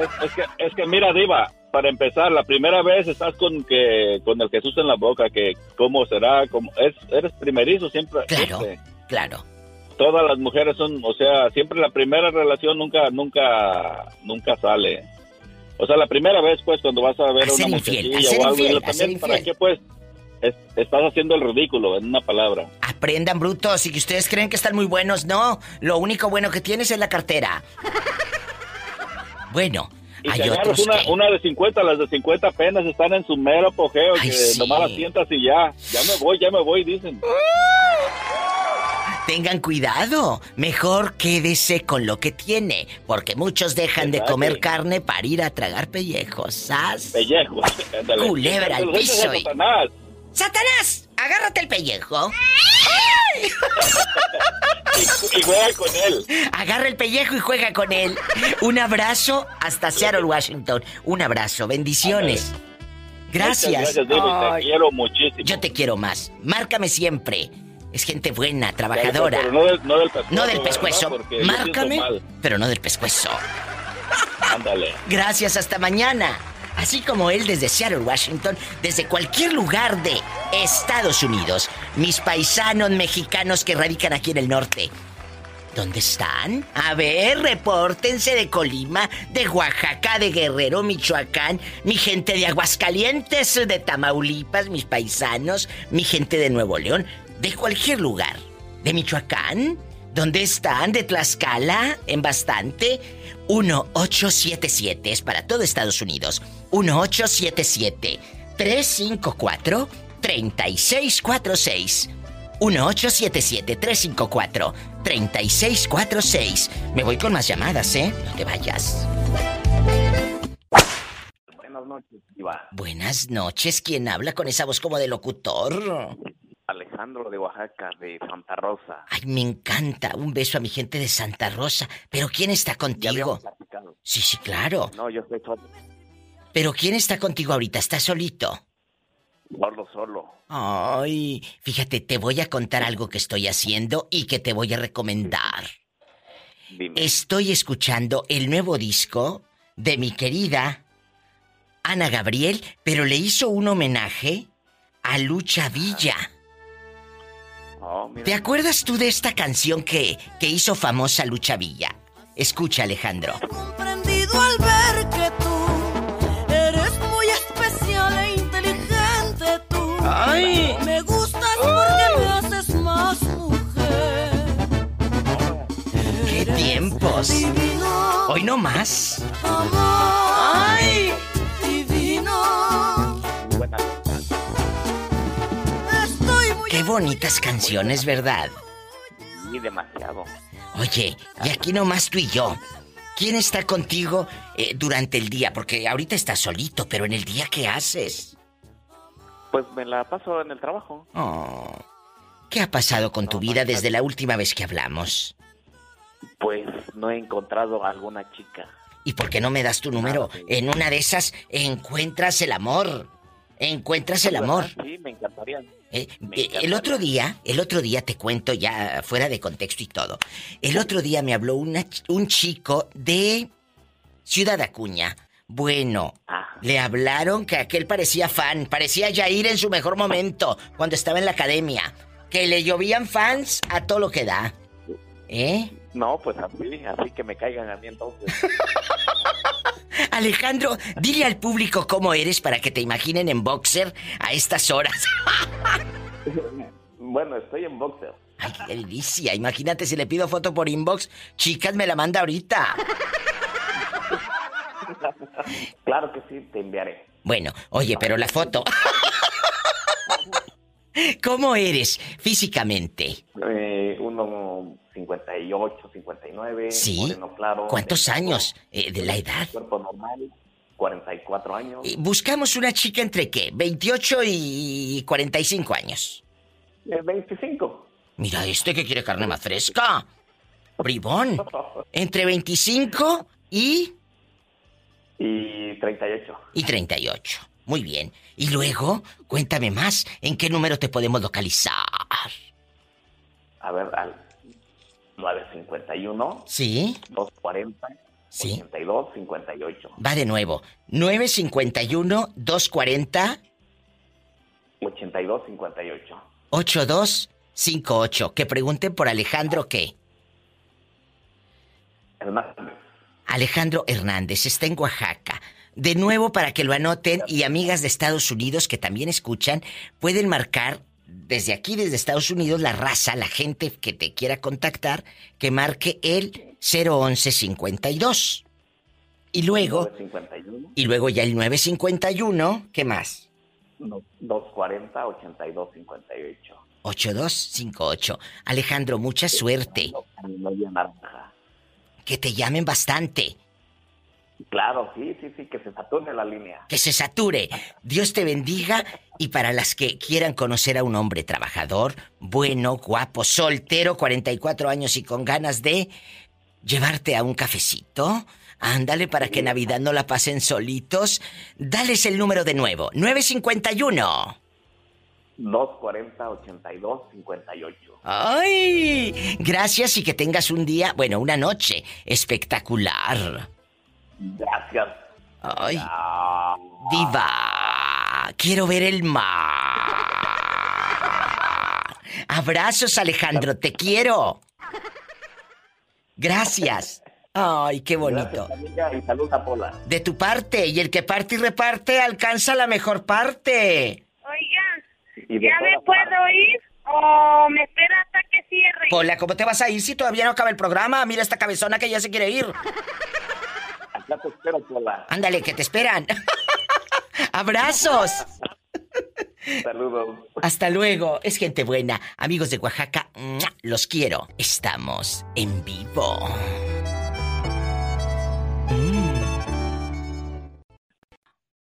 Es, es que, es que mira, Diva, para empezar, la primera vez estás con que con el Jesús en la boca, que cómo será, cómo, es, eres primerizo siempre. Claro, este, claro. todas las mujeres son, o sea, siempre la primera relación nunca, nunca, nunca sale. O sea, la primera vez, pues, cuando vas a ver A una infiel, a ser o algo, y infiel, lo a ser también, ¿para qué, pues? es- estás haciendo el ridículo, en una palabra. Aprendan brutos y que ustedes creen que están muy buenos. No, lo único bueno que tienes es la cartera. Bueno, Y hay otros una, que... una de 50, las de 50 apenas están en su mero apogeo, Ay, que sí. nomás las sientas y ya, ya me voy, ya me voy, dicen. Tengan cuidado. Mejor quédese con lo que tiene. Porque muchos dejan de ¿Verdad comer carne para ir a tragar pellejos. ¿sas? Pellejo. ándale. Culebra al piso y- Satanás. ¡Satanás! Agárrate el pellejo. Y juega con él. Agarra el pellejo y juega con él. Un abrazo hasta Seattle, Washington. Un abrazo. Bendiciones. Gracias. Muchas gracias, David. Ay, Te quiero muchísimo. Yo te quiero más. Márcame siempre. Es gente buena, trabajadora. Pero no del, no del pescuezo. No del pescuezo. Márcame, pero no del pescuezo. Ándale. Gracias, hasta mañana. Así como él desde Seattle, Washington, desde cualquier lugar de Estados Unidos, mis paisanos mexicanos que radican aquí en el norte. ¿Dónde están? A ver, repórtense de Colima, de Oaxaca, de Guerrero, Michoacán, mi gente de Aguascalientes, de Tamaulipas, mis paisanos, mi gente de Nuevo León, de cualquier lugar. ¿De Michoacán? ¿Dónde están? ¿De Tlaxcala? ¿En bastante? 1877 es para todo Estados Unidos. 1877 354 3646. 1877 354 3646. Me voy con más llamadas, ¿eh? No te vayas. Buenas noches. Buenas noches, ¿quién habla con esa voz como de locutor? Alejandro de Oaxaca, de Santa Rosa. Ay, me encanta. Un beso a mi gente de Santa Rosa. ¿Pero quién está contigo? Sí, sí, claro. No, yo estoy solo, ¿Pero quién está contigo ahorita? ¿Estás solito? solo, solo. Ay, fíjate, te voy a contar algo que estoy haciendo y que te voy a recomendar. Dime. Estoy escuchando el nuevo disco de mi querida Ana Gabriel, pero le hizo un homenaje a Lucha Villa. Oh, ¿Te acuerdas tú de esta canción que, que hizo famosa Lucha Villa? Escucha, Alejandro. Comprendido al ver que tú eres muy especial e inteligente tú. ¡Ay! Me gustas porque me haces más mujer. ¡Qué tiempos! Hoy no más. Qué bonitas canciones, ¿verdad? Sí, demasiado. Oye, y aquí nomás tú y yo. ¿Quién está contigo eh, durante el día? Porque ahorita estás solito, pero en el día, ¿qué haces? Pues me la paso en el trabajo. Oh. ¿Qué ha pasado con tu vida desde la última vez que hablamos? Pues no he encontrado alguna chica. ¿Y por qué no me das tu número? En una de esas encuentras el amor. Encuentras el amor. Sí, me encantaría. Eh, eh, el otro día, el otro día te cuento ya fuera de contexto y todo. El otro día me habló una un chico de Ciudad Acuña. Bueno, le hablaron que aquel parecía fan, parecía Jair en su mejor momento, cuando estaba en la academia. Que le llovían fans a todo lo que da. ¿Eh? No, pues así, así que me caigan a mí entonces. Alejandro, dile al público cómo eres para que te imaginen en boxer a estas horas. bueno, estoy en boxer. Ay, qué delicia. Imagínate si le pido foto por inbox. Chicas, me la manda ahorita. claro que sí, te enviaré. Bueno, oye, pero la foto. ¿Cómo eres físicamente? Eh, uno 58, 59, Sí. moreno claro. ¿Cuántos años eh, de la edad? Cuerpo normal, 44 años. Eh, Buscamos una chica entre qué? 28 y 45 años. Eh, 25. Mira, este que quiere carne más fresca. Bribón. Entre 25 y, Y 38. y 38. Muy bien. Y luego, cuéntame más. ¿En qué número te podemos localizar? A ver, al 951. ¿Sí? 240. Sí. 82, 58. Va de nuevo. 951-240. 82, 58. 8258. Que pregunten por Alejandro qué. Hernández. Alejandro Hernández está en Oaxaca. De nuevo, para que lo anoten y amigas de Estados Unidos que también escuchan, pueden marcar desde aquí, desde Estados Unidos, la raza, la gente que te quiera contactar, que marque el 01152. Y luego, 951. y luego ya el 951, ¿qué más? no, 240, 82, 58. 8258. Alejandro, mucha suerte. Que te llamen bastante. Claro, sí, sí, sí, que se sature la línea. que se sature. Dios te bendiga y para las que quieran conocer a un hombre trabajador, bueno, guapo, soltero, 44 años y con ganas de llevarte a un cafecito, ándale para que Navidad no la pasen solitos, dales el número de nuevo, 951. 240, 82, 58. ¡Ay! Gracias y que tengas un día, bueno, una noche espectacular. Gracias. ¡Ay! Diva, quiero ver el mar. Abrazos, Alejandro, te quiero. Gracias. Ay, qué bonito. Gracias, amiga, y salud a Pola. De tu parte, y el que parte y reparte alcanza la mejor parte. Oiga, ¿ya me puedo ir o me espera hasta que cierre? Pola, ¿cómo te vas a ir si todavía no acaba el programa? Mira esta cabezona que ya se quiere ir. Acá te espero, Pola. Ándale, que te esperan. Abrazos. Saludos. Hasta luego. Es gente buena. Amigos de Oaxaca, los quiero. Estamos en vivo.